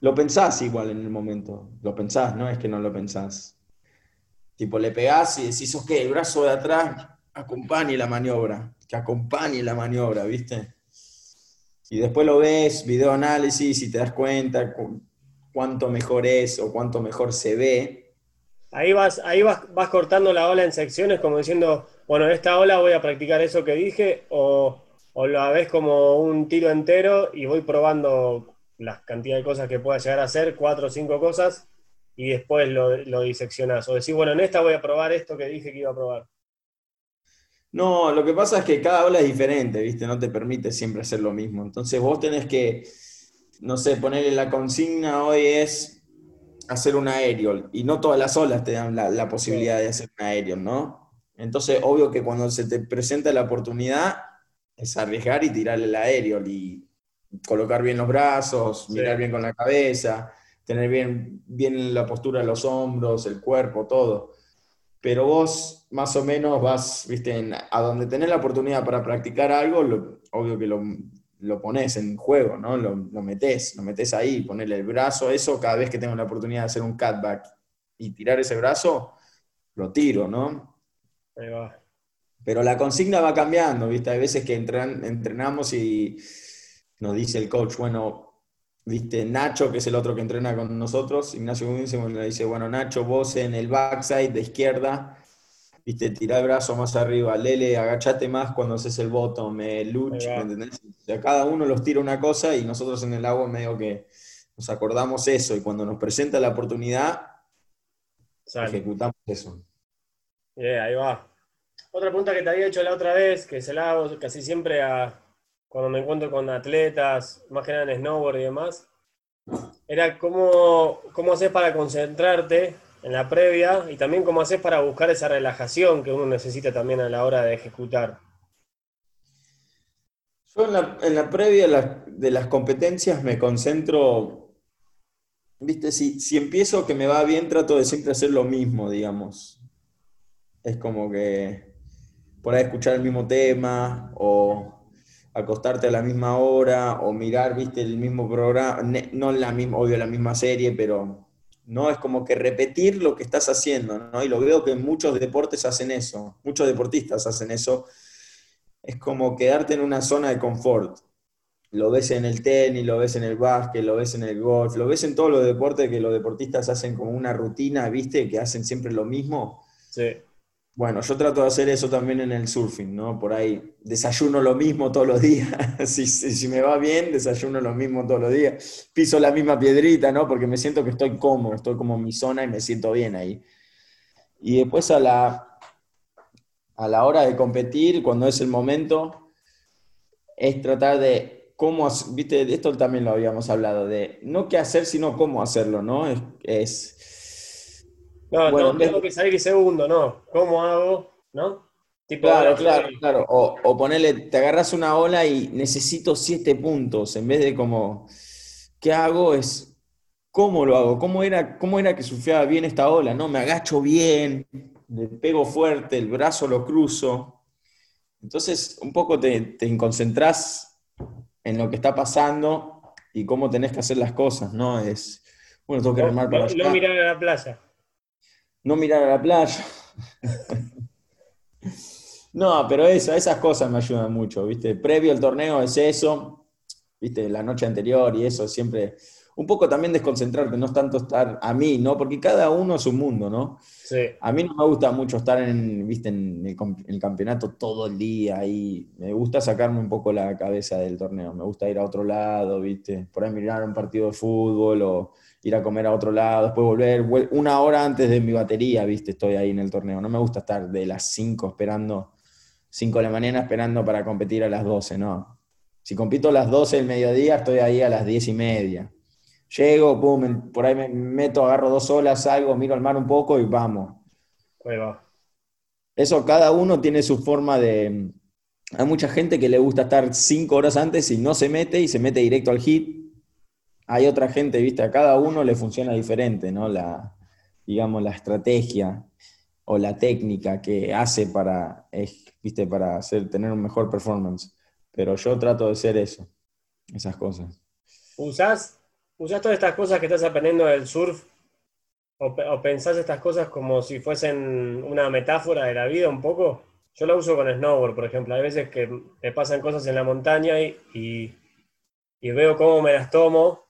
Lo pensás igual en el momento, lo pensás, no es que no lo pensás. Tipo, le pegás y decís, ok, el brazo de atrás acompañe la maniobra, que acompañe la maniobra, ¿viste? Y después lo ves, video análisis, y te das cuenta cuánto mejor es o cuánto mejor se ve. Ahí vas, ahí vas, vas cortando la ola en secciones, como diciendo, bueno, en esta ola voy a practicar eso que dije, o, o lo ves como un tiro entero y voy probando la cantidad de cosas que pueda llegar a hacer, cuatro o cinco cosas, y después lo, lo diseccionás. O decís, bueno, en esta voy a probar esto que dije que iba a probar. No, lo que pasa es que cada ola es diferente, ¿viste? No te permite siempre hacer lo mismo. Entonces vos tenés que, no sé, ponerle la consigna hoy es hacer un aéreo, y no todas las olas te dan la, posibilidad de hacer un aéreo, ¿no? Entonces, obvio que cuando se te presenta la oportunidad, es arriesgar y tirarle el aéreo y colocar bien los brazos, mirar bien con la cabeza, tener bien, bien la postura de los hombros, el cuerpo, todo. Pero vos más o menos vas, viste, a donde tenés la oportunidad para practicar algo, obvio que lo, lo pones en juego, ¿no? Lo, lo metés, lo metés ahí, ponerle el brazo, eso cada vez que tengo la oportunidad de hacer un cutback y tirar ese brazo, lo tiro, ¿no? Ahí va. Pero la consigna va cambiando, ¿viste? Hay veces que entrenamos y nos dice el coach, bueno, viste, Nacho, que es el otro que entrena con nosotros, Ignacio Winston le dice, bueno, Nacho, vos en el backside de izquierda, viste, tira el brazo más arriba, Lele, agachate más cuando haces el bottom, me luch, ¿me entendés? O sea, cada uno los tira una cosa y nosotros en el agua medio que nos acordamos eso y cuando nos presenta la oportunidad, ejecutamos eso. Yeah, ahí va. Otra pregunta que te había hecho la otra vez, que se la hago casi siempre a, cuando me encuentro con atletas, más que nada en snowboard y demás, era cómo, cómo haces para concentrarte en la previa y también cómo haces para buscar esa relajación que uno necesita también a la hora de ejecutar. Yo en la, previa de las competencias me concentro, viste, si, si empiezo que me va bien, trato de siempre hacer lo mismo, digamos. Es como que por ahí escuchar el mismo tema o acostarte a la misma hora o mirar, viste, el mismo programa, no la misma, obvio la misma serie, pero no es como que repetir lo que estás haciendo, ¿no? Y lo veo que muchos deportes hacen eso, muchos deportistas hacen eso. Es como quedarte en una zona de confort. Lo ves en el tenis, lo ves en el básquet, lo ves en el golf, lo ves en todos los deportes que los deportistas hacen como una rutina, ¿viste? Que hacen siempre lo mismo. Sí. Bueno, yo trato de hacer eso también en el surfing, ¿no? Por ahí desayuno lo mismo todos los días. si, si, me va bien, desayuno lo mismo todos los días. Piso la misma piedrita, ¿no? Porque me siento que estoy cómodo, estoy como en mi zona y me siento bien ahí. Y después a la, a la hora de competir, cuando es el momento, es tratar de cómo, viste, esto también lo habíamos hablado, de no qué hacer, sino cómo hacerlo, ¿no? es no, no tengo que salir segundo, no. ¿Cómo hago? ¿No? claro, claro, claro. O, o ponerle, te agarras una ola y necesito siete puntos, en vez de como, ¿qué hago? Es, ¿cómo lo hago? ¿Cómo era, cómo era que surfeaba bien esta ola? ¿No? Me agacho bien, le pego fuerte, el brazo lo cruzo. Entonces, un poco te, te concentrás en lo que está pasando y cómo tenés que hacer las cosas, ¿no? Es, bueno, tengo que remar para allá. No mirar a la playa no mirar a la playa. no, pero eso, esas cosas me ayudan mucho, ¿viste? Previo al torneo es eso, ¿viste? La noche anterior y eso, siempre. Un poco también desconcentrarte, no es tanto estar a mí, ¿no? Porque cada uno es un mundo, ¿no? Sí. A mí no me gusta mucho estar en, ¿viste? en, el, campeonato todo el día y me gusta sacarme un poco la cabeza del torneo. Me gusta ir a otro lado, ¿viste? Por ahí mirar un partido de fútbol o ir a comer a otro lado, después volver, una hora antes de mi batería, viste, estoy ahí en el torneo. No me gusta estar de las 5 esperando 5 de la mañana esperando para competir a las 12, no. Si compito a las 12 del mediodía, estoy ahí a las 10 y media. Llego, pum, por ahí me meto, agarro dos olas, salgo, miro al mar un poco y vamos. Eso, cada uno tiene su forma de... Hay mucha gente que le gusta estar cinco horas antes y no se mete y se mete directo al hit. Hay otra gente, viste, a cada uno le funciona diferente, ¿no? La, digamos, la estrategia o la técnica que hace para, viste, para hacer, tener un mejor performance. Pero yo trato de hacer eso, esas cosas. ¿Usás, todas estas cosas que estás aprendiendo del surf o, pensás estas cosas como si fuesen una metáfora de la vida un poco? Yo la uso con snowboard, por ejemplo. Hay veces que me pasan cosas en la montaña y, y, veo cómo me las tomo.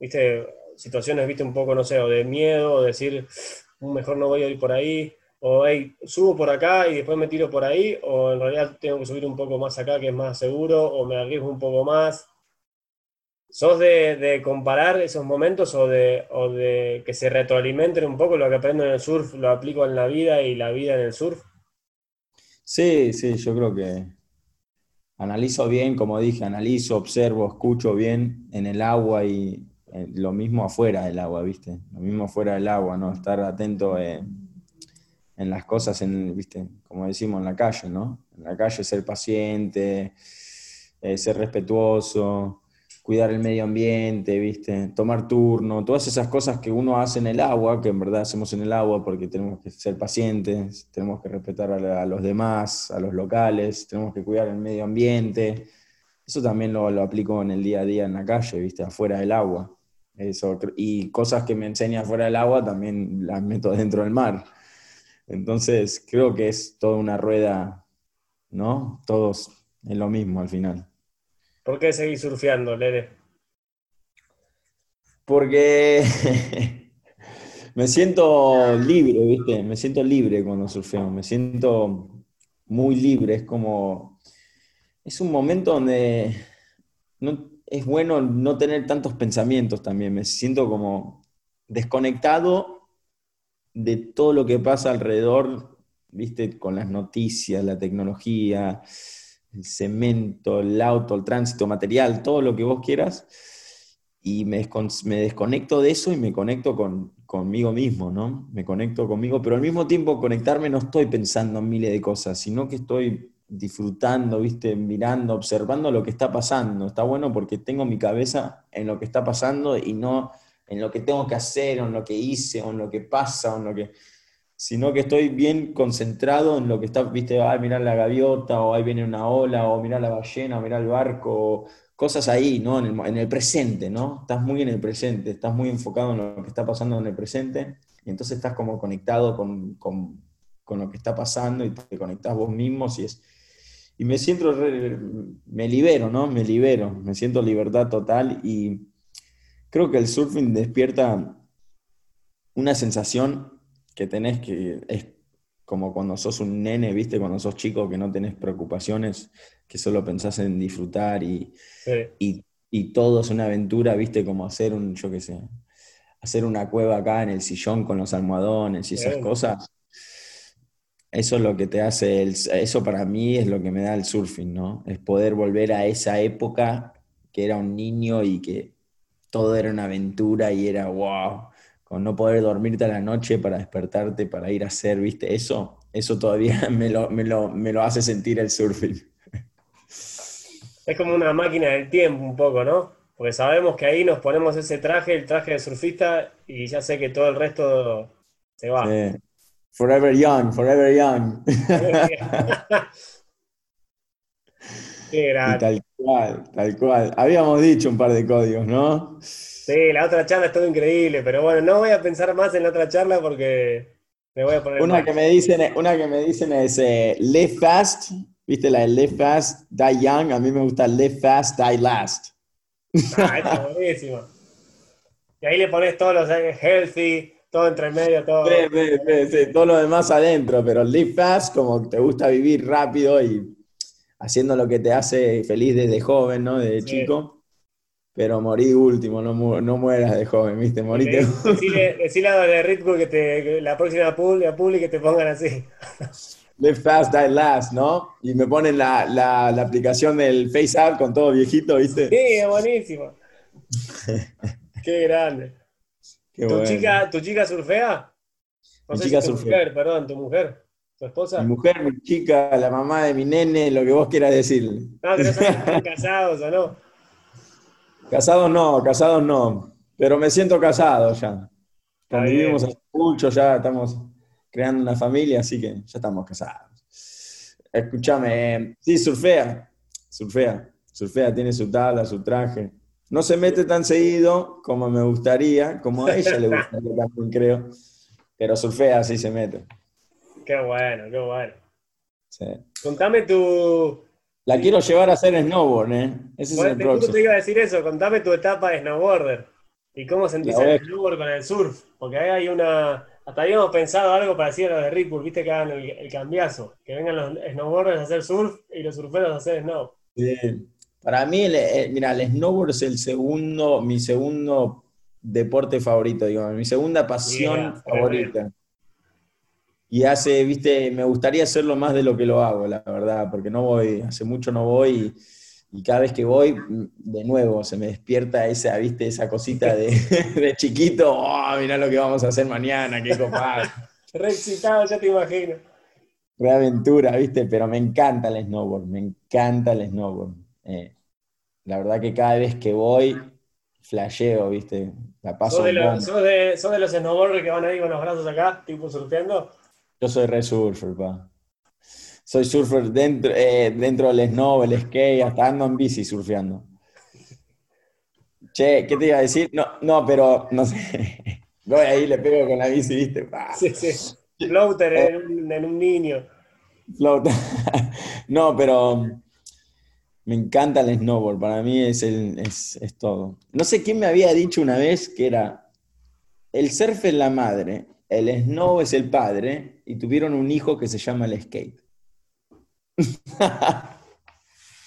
¿Viste? Situaciones, viste, un poco, no sé, o de miedo, o decir, mm, mejor no voy a ir por ahí, o hey, subo por acá y después me tiro por ahí, o en realidad tengo que subir un poco más acá que es más seguro, o me arriesgo un poco más. ¿Sos de, comparar esos momentos o de, de, que se retroalimenten un poco lo que aprendo en el surf, lo aplico en la vida y la vida en el surf? Sí, sí, yo creo que analizo bien, como dije, analizo, observo, escucho bien en el agua y eh, lo mismo afuera del agua, ¿viste? Lo mismo afuera del agua, ¿no? Estar atento en, en las cosas, en, ¿viste? Como decimos en la calle, ¿no? En la calle ser paciente, eh, ser respetuoso, cuidar el medio ambiente, ¿viste? Tomar turno, todas esas cosas que uno hace en el agua, que en verdad hacemos en el agua porque tenemos que ser pacientes, tenemos que respetar a, los demás, a los locales, tenemos que cuidar el medio ambiente. Eso también lo, lo, aplico en el día a día en la calle, ¿viste? Afuera del agua. Eso, y cosas que me enseña afuera del agua también las meto dentro del mar. Entonces, creo que es toda una rueda, ¿no? Todos en lo mismo al final. ¿Por qué seguís surfeando, Lede? Porque me siento libre, ¿viste? Me siento libre cuando surfeo, me siento muy libre, es como... Es un momento donde es bueno no tener tantos pensamientos también, me siento como desconectado de todo lo que pasa alrededor, ¿viste? Con las noticias, la tecnología, el cemento, el auto, el tránsito, material, todo lo que vos quieras, y me, desconecto de eso y me conecto con, conmigo mismo, ¿no? Me conecto conmigo, pero al mismo tiempo conectarme no estoy pensando en miles de cosas, sino que estoy disfrutando, ¿viste? Mirando, observando lo que está pasando. Está bueno porque tengo mi cabeza en lo que está pasando y no en lo que tengo que hacer, o en lo que hice, o en lo que pasa, o en lo que sino que estoy bien concentrado en lo que está, viste, ay, mirar la gaviota, o ahí viene una ola, o mirar la ballena, o mirar el barco, cosas ahí, ¿no? En el, presente, ¿no? Estás muy en el presente, estás muy enfocado en lo que está pasando en el presente, y entonces estás como conectado con, lo que está pasando y te conectas vos mismo, y es... Y me siento, me libero, ¿no? Me libero, me siento libertad total y creo que el surfing despierta una sensación que tenés que, es como cuando sos un nene, viste, cuando sos chico que no tenés preocupaciones, que solo pensás en disfrutar y, y, todo es una aventura, viste, como hacer un, yo qué sé, hacer una cueva acá en el sillón con los almohadones y esas cosas. Eso es lo que te hace, el, eso para mí es lo que me da el surfing, ¿no? Es poder volver a esa época que era un niño y que todo era una aventura y era wow con no poder dormirte a la noche para despertarte, para ir a hacer, ¿viste? Eso, eso todavía me lo, me lo, hace sentir el surfing. Es como una máquina del tiempo un poco, ¿no? Porque sabemos que ahí nos ponemos ese traje, el traje de surfista, y ya sé que todo el resto se va. Forever young, forever young. Qué tal cual, tal cual. Habíamos dicho un par de códigos, ¿no? Sí, la otra charla estuvo increíble, pero bueno, no voy a pensar más en la otra charla porque me voy a poner. Una, que me, dicen, una que me dicen es eh, live fast, ¿viste la de live fast, die young? A mí me gusta live fast, die last. Ah, está buenísimo. Y ahí le pones todos los eh, healthy, todo entre medio, todo. Sí, sí, sí, todo lo demás adentro, pero live fast, como te gusta vivir rápido y haciendo lo que te hace feliz desde joven, ¿no? Desde chico pero morí último, no, no mueras de joven, ¿viste? Morite. Decile, decile a de Red que te, la próxima publi, que te pongan así. Live fast, die last, ¿no? Y me ponen la, la, la aplicación del FaceApp con todo viejito, ¿viste? Sí, es buenísimo. Qué grande. ¿Tu, bueno. chica, ¿Tu chica surfea? No Mi sé chica si tu surfea. mujer, perdón, tu mujer, tu esposa. Mi mujer, mi chica, la mamá de mi nene, lo que vos quieras decirle. No, si están casados o no. Casados no, casados no. Pero me siento casado ya. Convivimos hace mucho, ya estamos creando una familia, así que ya estamos casados. Escúchame, eh, sí, surfea, surfea, surfea, tiene su tabla, su traje. No se mete tan seguido como me gustaría, como a ella le gustaría también, creo. Pero surfea, sí se mete. Qué bueno, qué bueno. sí. Contame tu. La quiero llevar a hacer snowboard, ¿eh? Ese es Bueno, el te, próximo. te iba a decir eso, contame tu etapa de snowboarder. ¿Y cómo sentís el snowboard con el surf? Porque ahí hay una. Hasta habíamos pensado algo parecido a lo de Bull, viste que hagan el, el cambiazo. Que vengan los snowboarders a hacer surf y los surferos a hacer snow. Sí. Para mí, el, el- mira, el snowboard es el segundo, mi segundo deporte favorito, digamos, mi segunda pasión Yeah, favorita. Y hace, viste, me gustaría hacerlo más de lo que lo hago, la verdad, porque no voy, hace mucho no voy y, y cada vez que voy, mm, de nuevo, se me despierta esa, viste, esa cosita de, de chiquito, oh, mirá lo que vamos a hacer mañana, qué copado. Re excitado, ya te imagino. Re aventura, ¿viste? Pero me encanta el snowboard, me encanta el snowboard. Eh, la verdad que cada vez que voy, flasheo, ¿viste? La paso ¿Sos de, los, sos, de, sos de los snowboarders que van ahí con los brazos acá, tipo surfeando? Yo soy re surfer, pa. Soy surfer dentro, eh, dentro del snow, el skate, hasta ando en bici surfeando. Che, ¿qué te iba a decir? No, no, pero no sé. Voy ahí, le pego con la bici, ¿viste? Pa. Sí, sí. Floater en un, en un niño. Float. No, pero me encanta el snowboard. Para mí es, el, es, es todo. No sé quién me había dicho una vez que era el surf es la madre, el snow es el padre y tuvieron un hijo que se llama el skate.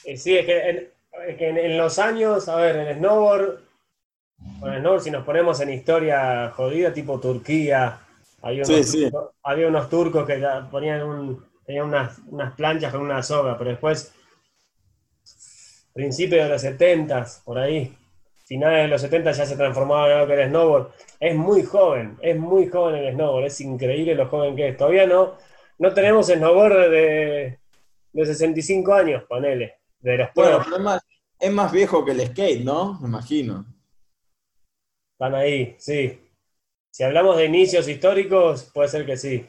Eh, sí, es que, en, es que en, en los años, a ver, en el snowboard, con el snowboard, si nos ponemos en historia jodida, tipo Turquía, había unos, Sí, sí. turcos, había unos turcos que ponían un, tenían unas, unas planchas con una soga, pero después, principios de los 70 por ahí, finales de los 70 ya se transformaba en algo que era snowboard. Es muy joven, es muy joven el snowboard, es increíble lo joven que es. Todavía no, no tenemos snowboard de, de 65 años, ponele, de los Bueno, pero es más, es más viejo que el skate, ¿no? Me imagino. Están ahí, sí. Si hablamos de inicios históricos, puede ser que sí.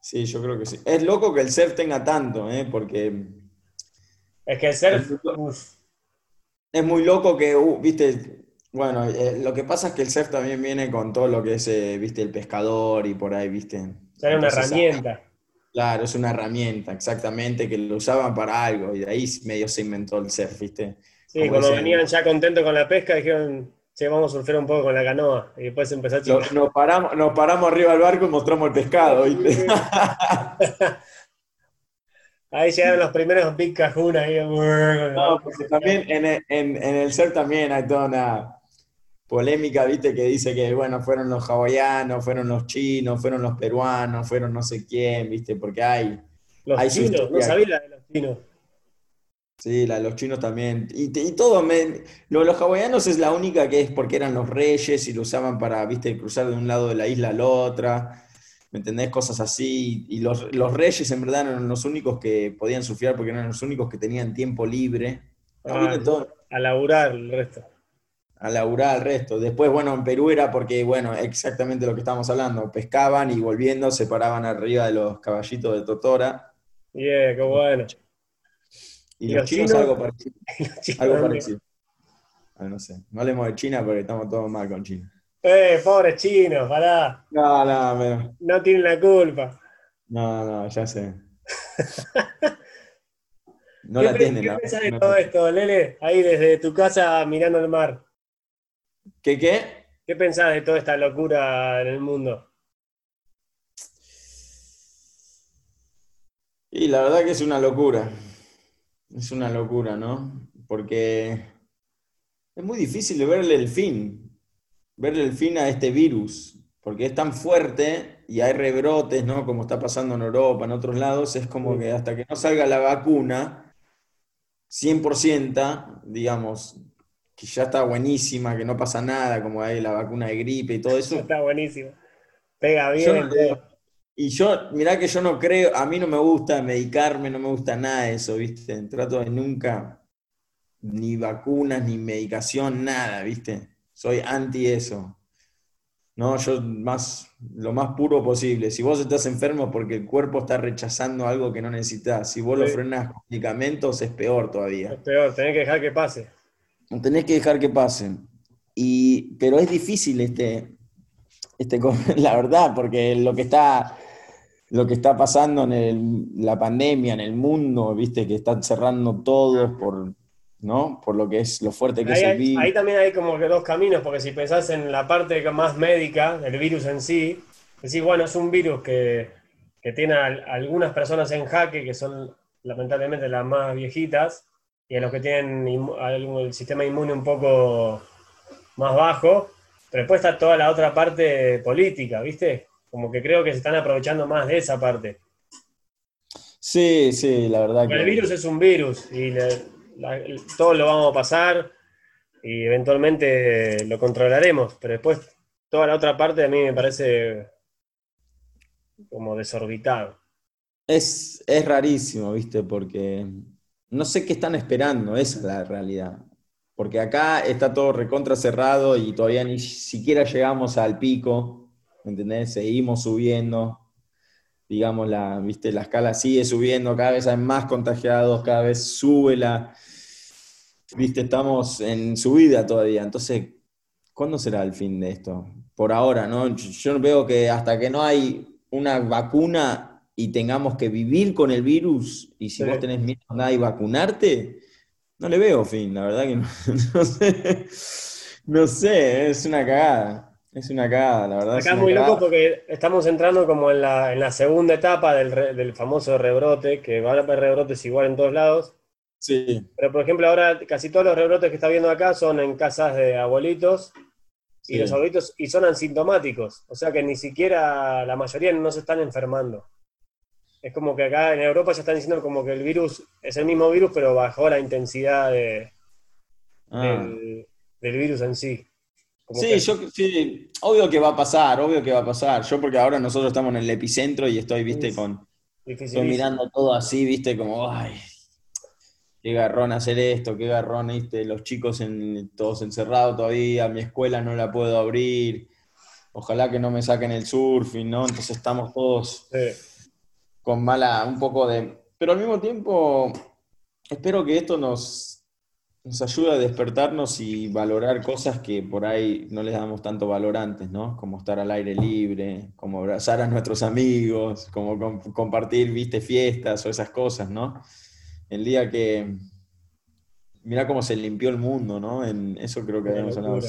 Sí, yo creo que sí. Es loco que el surf tenga tanto, ¿eh? Porque Es que el surf, es muy loco que, uh, viste, bueno, eh, lo que pasa es que el surf también viene con todo lo que es, eh, viste, el pescador y por ahí, viste. ya era una Entonces, herramienta. Claro, es una herramienta, exactamente, que lo usaban para algo y de ahí medio se inventó el surf, ¿viste? Sí, como cuando venían ya contentos con la pesca, dijeron, che, vamos a surfear un poco con la canoa. Y después empezó a chingar. Nos paramos, nos paramos arriba del barco y mostramos el pescado, ¿viste? Ahí llegaron los primeros Big Cajun ahí. No, porque también en el, en- en el surf también hay toda una polémica, ¿viste? Que dice que, bueno, fueron los hawaianos, fueron los chinos, fueron los peruanos, fueron no sé quién, ¿viste? Porque hay, Los Hay chinos, no sabía la de los chinos. sí, la de los chinos también. Y, y todo, me- lo los hawaianos es la única que es porque eran los reyes y lo usaban para, ¿viste? Cruzar de un lado de la isla a la otra. ¿Me entendés? Cosas así. Y los, los reyes en verdad eran los únicos que podían surfear porque eran los únicos que tenían tiempo libre. Ah, todo A laburar el resto. a laburar al resto. Después, bueno, en Perú era porque, bueno, exactamente lo que estábamos hablando. Pescaban y volviendo se paraban arriba de los caballitos de Totora. Yeah, qué bueno. Y, ¿Y los chinos chinos? algo parecido. Algo parecido. Ah, no sé. No hablemos de China porque estamos todos mal con China. Eh, pobres chinos, pará. No, no, pero- No tienen la culpa. no, no, ya sé. No ¿Qué, la tienen. ¿qué pensás de No todo esto, Lele? Ahí desde tu casa mirando el mar. ¿Qué qué? ¿Qué pensás de toda esta locura en el mundo? Y la verdad que es una locura. Es una locura, ¿no? Porque es muy difícil de verle el fin. Verle el fin a este virus. porque es tan fuerte y hay rebrotes, ¿no? Como está pasando en Europa, en otros lados, es como que hasta que no salga la vacuna 100%, digamos, que ya está buenísima, que no pasa nada, como hay la vacuna de gripe y todo eso. Está buenísima. Pega bien. y yo, mirá que yo no creo, a mí no me gusta medicarme, no me gusta nada de eso, ¿viste? Trato de nunca, ni vacunas, ni medicación, nada, ¿viste? Soy anti eso. No, yo más, lo más puro posible. Si vos estás enfermo porque el cuerpo está rechazando algo que no necesitas, si vos lo frenas con medicamentos es peor todavía. Es peor, tenés que dejar que pase. Tenés que dejar que pase. Y, pero es difícil este, este, la verdad, porque lo que está, lo que está pasando en la pandemia, en el mundo, viste, que están cerrando todos por, ¿no? Por lo que es lo fuerte que es el virus. Ahí también hay como que dos caminos, porque si pensás en la parte más médica del virus en sí, decís, bueno, es un virus que, que tiene a algunas personas en jaque, que son lamentablemente las más viejitas, y a los que tienen el sistema inmune un poco más bajo, pero después está toda la otra parte política, ¿viste? Como que creo que se están aprovechando más de esa parte. Sí, sí, la verdad que... El virus es un virus y todo lo vamos a pasar y eventualmente lo controlaremos, pero después toda la otra parte a mí me parece como desorbitado. Es, es rarísimo, ¿viste? Porque no sé qué están esperando, esa es la realidad. Porque acá está todo recontra cerrado y todavía ni siquiera llegamos al pico, ¿me ¿entendés? Seguimos subiendo, digamos, la, ¿viste? la escala sigue subiendo, cada vez hay más contagiados, cada vez sube la, ¿viste? Estamos en subida todavía, entonces, ¿cuándo será el fin de esto? Por ahora, ¿no? Yo veo que hasta que no hay una vacuna y tengamos que vivir con el virus, y si vos tenés miedo a y vacunarte, no le veo fin, la verdad que no, sé. No sé, es una cagada. Es una cagada, la verdad. Acá es muy loco porque estamos entrando como en la, segunda etapa del, famoso rebrote, que van a haber rebrotes igual en todos lados. Sí. Pero por ejemplo, ahora casi todos los rebrotes que está viendo acá son en casas de abuelitos. Y los abuelitos y son asintomáticos. O sea que ni siquiera la mayoría no se están enfermando. Es como que acá en Europa ya están diciendo como que el virus es el mismo virus, pero bajó la intensidad de, ah. del virus en sí sí, yo sí, obvio que va a pasar, obvio que va a pasar. Yo porque ahora nosotros estamos en el epicentro y estoy, viste, con estoy mirando todo así, viste, como, ay, qué garrón hacer esto, qué garrón, viste, los chicos en, todos encerrados todavía, mi escuela no la puedo abrir, ojalá que no me saquen el surfing, ¿no? Entonces estamos todos con mala, un poco de... Pero al mismo tiempo, espero que esto nos, nos ayuda a despertarnos y valorar cosas que por ahí no les damos tanto valor antes, ¿no? Como estar al aire libre, como abrazar a nuestros amigos, como compartir, viste, fiestas o esas cosas, ¿no? El día que... Mira cómo se limpió el mundo, ¿no? En eso creo que habíamos hablado.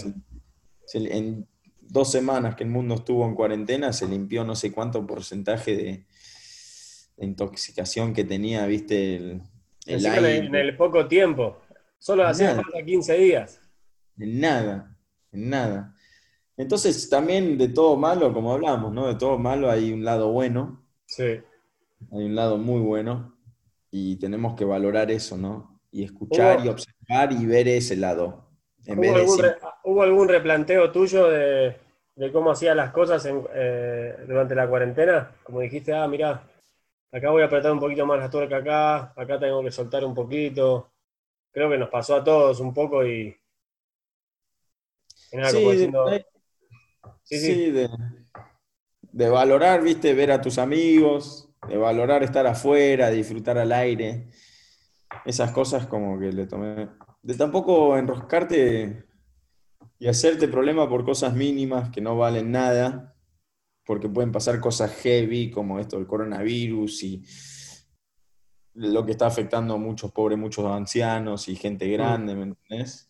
en dos semanas que el mundo estuvo en cuarentena, se limpió no sé cuánto porcentaje de, intoxicación que tenía, viste, el, En el poco tiempo. Solo hacía falta 15 días. En nada, en nada. Entonces, también de todo malo, como hablamos, ¿no? De todo malo hay un lado bueno. Sí. Hay un lado muy bueno y tenemos que valorar eso, ¿no? Y escuchar y observar y ver ese lado. ¿Hubo, algún, replanteo tuyo de, cómo hacías las cosas eh, durante la cuarentena? Como dijiste, ah, mira, acá voy a apretar un poquito más la tuerca acá, acá tengo que soltar un poquito creo que nos pasó a todos un poco y. sí, de, valorar, viste, ver a tus amigos, de valorar estar afuera, disfrutar al aire. Esas cosas como que le tomé. De tampoco enroscarte y hacerte problema por cosas mínimas que no valen nada, porque pueden pasar cosas heavy como esto del coronavirus y lo que está afectando a muchos pobres, muchos ancianos y gente grande, ¿me entendés?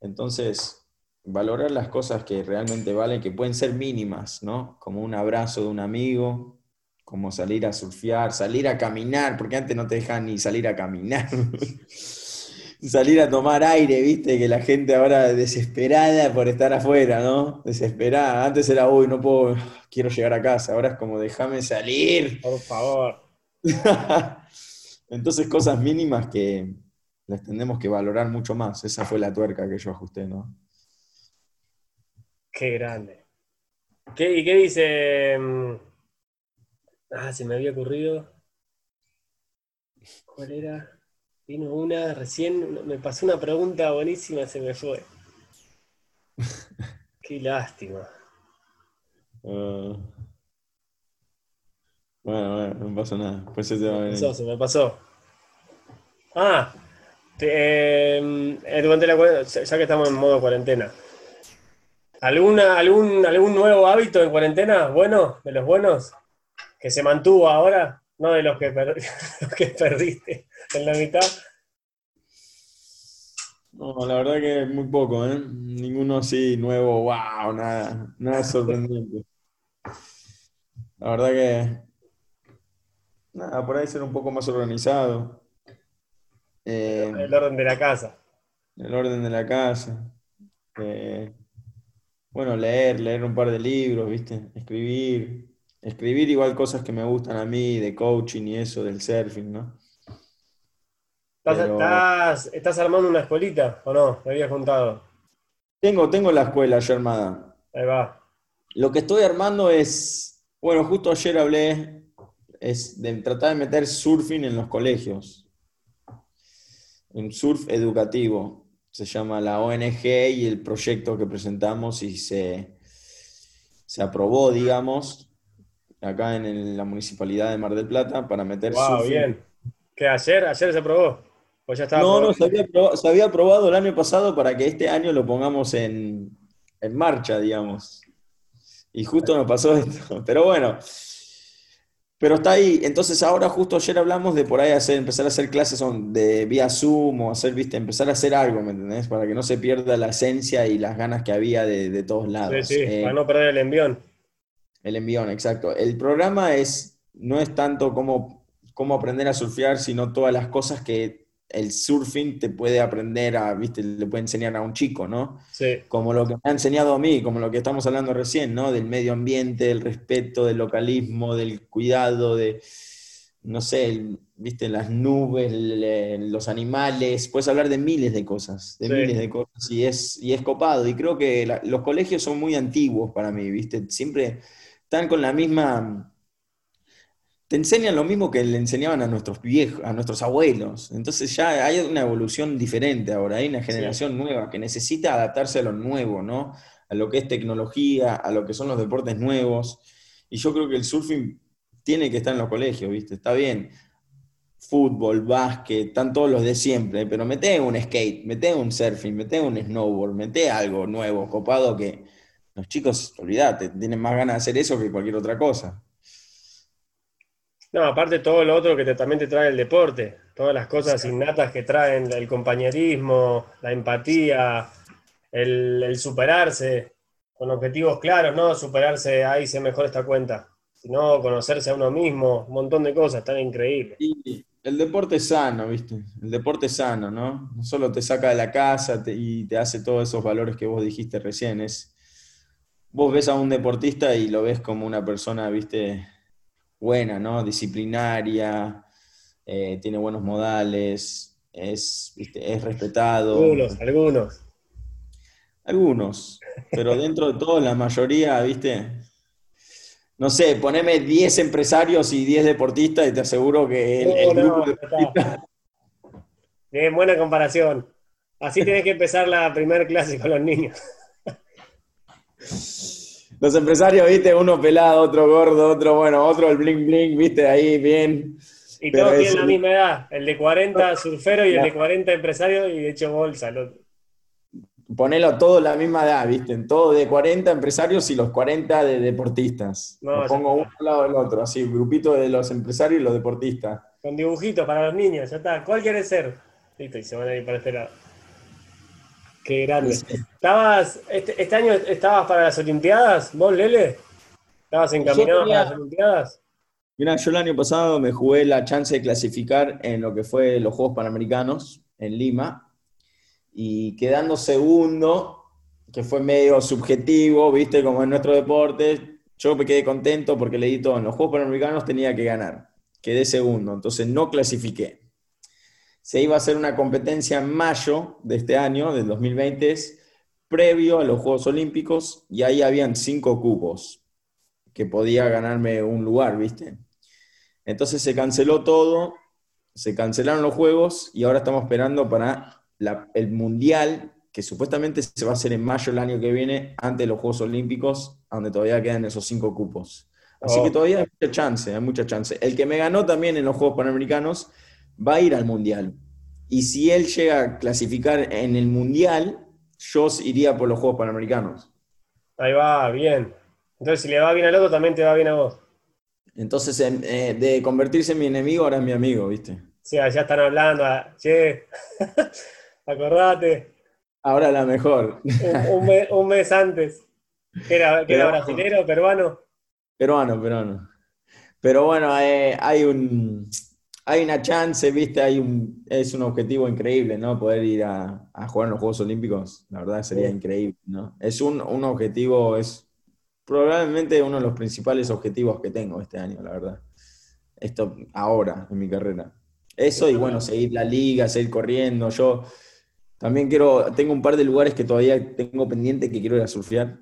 Entonces, valorar las cosas que realmente valen, que pueden ser mínimas, ¿no? Como un abrazo de un amigo, como salir a surfear, salir a caminar, porque antes no te dejan ni salir a caminar. salir a tomar aire, viste, que la gente ahora desesperada por estar afuera, ¿no? Desesperada. Antes era, uy, no puedo, quiero llegar a casa. Ahora es como, déjame salir. Por favor. Entonces, cosas mínimas que las tenemos que valorar mucho más. Esa fue la tuerca que yo ajusté, ¿no? Qué grande. ¿Qué, ¿Y qué dice? Mm, ah, se me había ocurrido. ¿Cuál era? Vino una recién, me pasó una pregunta buenísima, se me fue. Qué lástima. Ah. Bueno, bueno, no pasa nada. Pues se, me pasó, se me pasó. Ah, em, durante la ya que estamos en modo cuarentena. ¿Alguna, algún, ¿Algún nuevo hábito en cuarentena? Bueno, de los buenos, que se mantuvo ahora, no de los que, los que perdiste en la mitad. No, la verdad que muy poco, ¿eh? Ninguno así nuevo, wow, nada, nada sorprendente. La verdad que, nada, por ahí ser un poco más organizado. Eh, el orden de la casa. El orden de la casa. Eh, bueno, leer, leer un par de libros, ¿viste? Escribir. Escribir igual cosas que me gustan a mí, de coaching y eso, del surfing, ¿no? ¿Estás, armando una escuelita o no? Me habías contado. Tengo, tengo la escuela ya armada. Ahí va. Lo que estoy armando es, bueno, justo ayer hablé, es de tratar de meter surfing en los colegios. Un surf educativo. Se llama la ONG y el proyecto que presentamos y se, se aprobó, digamos, acá en la Municipalidad de Mar del Plata para meter wow, bien. ¿Qué ayer? ¿Ayer se aprobó? no, no, se había, aprobado el año pasado para que este año lo pongamos en, marcha, digamos. Y justo nos pasó esto. Pero bueno, pero está ahí. Entonces ahora justo ayer hablamos de por ahí hacer, empezar a hacer clases de vía Zoom o hacer, viste, empezar a hacer algo, ¿me entendés? Para que no se pierda la esencia y las ganas que había de, todos lados. Sí, sí, eh, para no perder el envión. El envión, exacto. El programa es, no es tanto como, como aprender a surfear, sino todas las cosas que el surfing te puede aprender a, viste, le puede enseñar a un chico, ¿no? Sí. Como lo que me ha enseñado a mí, como lo que estamos hablando recién, ¿no? Del medio ambiente, del respeto, del localismo, del cuidado, de, no sé, viste, las nubes, los animales, puedes hablar de miles de cosas, de miles de cosas, y es, y es copado. Y creo que los colegios son muy antiguos para mí, viste, siempre están con la misma te enseñan lo mismo que le enseñaban a nuestros viejos, a nuestros abuelos. Entonces ya hay una evolución diferente ahora, hay una generación nueva que necesita adaptarse a lo nuevo, ¿no? A lo que es tecnología, a lo que son los deportes nuevos. Y yo creo que el surfing tiene que estar en los colegios, ¿viste? Está bien. Fútbol, básquet, están todos los de siempre, pero mete un skate, mete un surfing, mete un snowboard, mete algo nuevo, copado que los chicos, olvídate, tienen más ganas de hacer eso que cualquier otra cosa. No, aparte todo lo otro que también te trae el deporte, todas las cosas innatas que traen el compañerismo, la empatía, el, superarse con objetivos claros, no superarse, ahí se mejor esta cuenta, sino conocerse a uno mismo, un montón de cosas tan increíbles. Y el deporte es sano, ¿viste? El deporte es sano, ¿no? No solo te saca de la casa y te hace todos esos valores que vos dijiste recién, es... Vos ves a un deportista y lo ves como una persona, ¿viste? Buena, ¿no? Disciplinaria, eh, tiene buenos modales, es, es respetado. Algunos, algunos. Algunos, pero dentro de todo, la mayoría, ¿viste? No sé, poneme 10 empresarios y 10 deportistas y te aseguro que el, grupo de buena comparación. Así tienes que empezar la primera clase con los niños. los empresarios, viste, uno pelado, otro gordo, otro, bueno, otro el bling bling, viste, ahí bien. Y todos tienen la misma edad, el de 40 surfero y el de 40 empresario y de hecho bolsa. Ponelo todo la misma edad, viste, todo de 40 empresarios y los 40 de deportistas. No, pongo uno al lado del otro, así, grupito de los empresarios y los deportistas. Con dibujitos para los niños, ya está. ¿Cuál quiere ser? Listo, y se van a ir para este lado. Qué grande. ¿Estabas, este, este, año estabas para las Olimpiadas, vos, Lele? ¿Estabas encaminado para las Olimpiadas? Mira, yo el año pasado me jugué la chance de clasificar en lo que fue los Juegos Panamericanos en Lima. y quedando segundo, que fue medio subjetivo, viste, como en nuestro deporte, yo me quedé contento porque leí todo. En los Juegos Panamericanos tenía que ganar. Quedé segundo, entonces no clasifiqué. Se iba a hacer una competencia en mayo de este año, del 2020, previo a los Juegos Olímpicos, y ahí habían cinco cupos que podía ganarme un lugar, ¿viste? Entonces se canceló todo, se cancelaron los Juegos y ahora estamos esperando para el Mundial, que supuestamente se va a hacer en mayo el año que viene, antes de los Juegos Olímpicos, donde todavía quedan esos cinco cupos. Así que oh. todavía hay mucha chance, hay mucha chance. El que me ganó también en los Juegos Panamericanos va a ir al Mundial. Y si él llega a clasificar en el Mundial, yo iría por los Juegos Panamericanos. Ahí va, bien. Entonces, si le va bien al otro, también te va bien a vos. Entonces, eh, de convertirse en mi enemigo, ahora es mi amigo, ¿viste? Sí, ya están hablando, ah, che, acordate. Ahora la mejor. Un, mes, antes. ¿Era, era brasilero, peruano? Peruano, peruano. Pero bueno, eh, hay un hay una chance, viste, hay un, es un objetivo increíble, ¿no? Poder ir a, jugar en los Juegos Olímpicos, la verdad sería increíble, ¿no? Es un, un, objetivo, es probablemente uno de los principales objetivos que tengo este año, la verdad. Esto ahora, en mi carrera. Eso y bueno, seguir la liga, seguir corriendo. Yo también quiero, tengo un par de lugares que todavía tengo pendiente que quiero ir a surfear,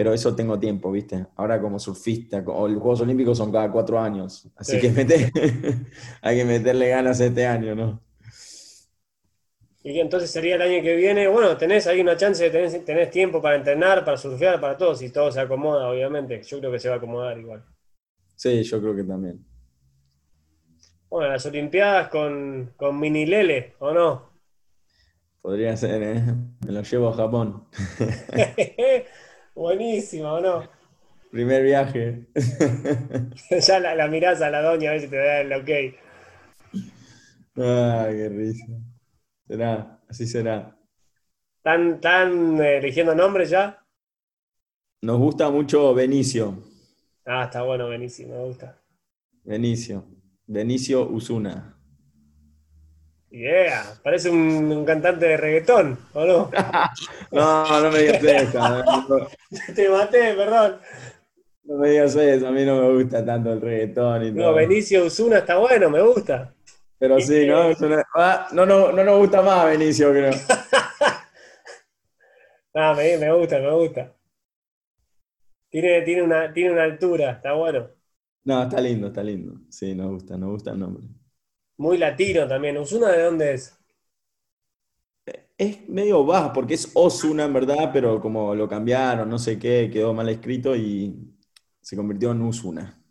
pero eso tengo tiempo, ¿viste? Ahora como surfista, o los Juegos Olímpicos son cada cuatro años, así que hay que meterle ganas este año, ¿no? Y entonces sería el año que viene, bueno, tenés ahí una chance, tenés, tenés tiempo para entrenar, para surfear, para todo, si todo se acomoda, obviamente, yo creo que se va a acomodar igual. Sí, yo creo que también. Bueno, las Olimpiadas con, con Mini Lele, ¿o no? Podría ser, ¿eh? Me lo llevo a Japón. Buenísimo, ¿o no? Primer viaje. ya la, la, mirás a la doña a ver si te da el ok. Ay, qué risa. Será, así será. ¿Están, eh, eligiendo nombres ya? Nos gusta mucho Benicio. Ah, está bueno Benicio, me gusta. Benicio. Benicio Usuna. Yeah, parece un, cantante de reggaetón, ¿o no? no, no me digas eso. Te maté, perdón. No me digas eso, a mí no me gusta tanto el reggaetón y No, Benicio Usuna está bueno, me gusta. Pero sí, ¿no? Ah, no, no, no nos gusta más Benicio, creo. no, me, me gusta, me gusta. Tiene, tiene, una, tiene una altura, está bueno. No, está lindo, está lindo. Sí, nos gusta, nos gusta el nombre. Muy latino también. ¿Osuna de dónde es? Es medio bajo, porque es Osuna en verdad, pero como lo cambiaron, no sé qué, quedó mal escrito y se convirtió en Usuna.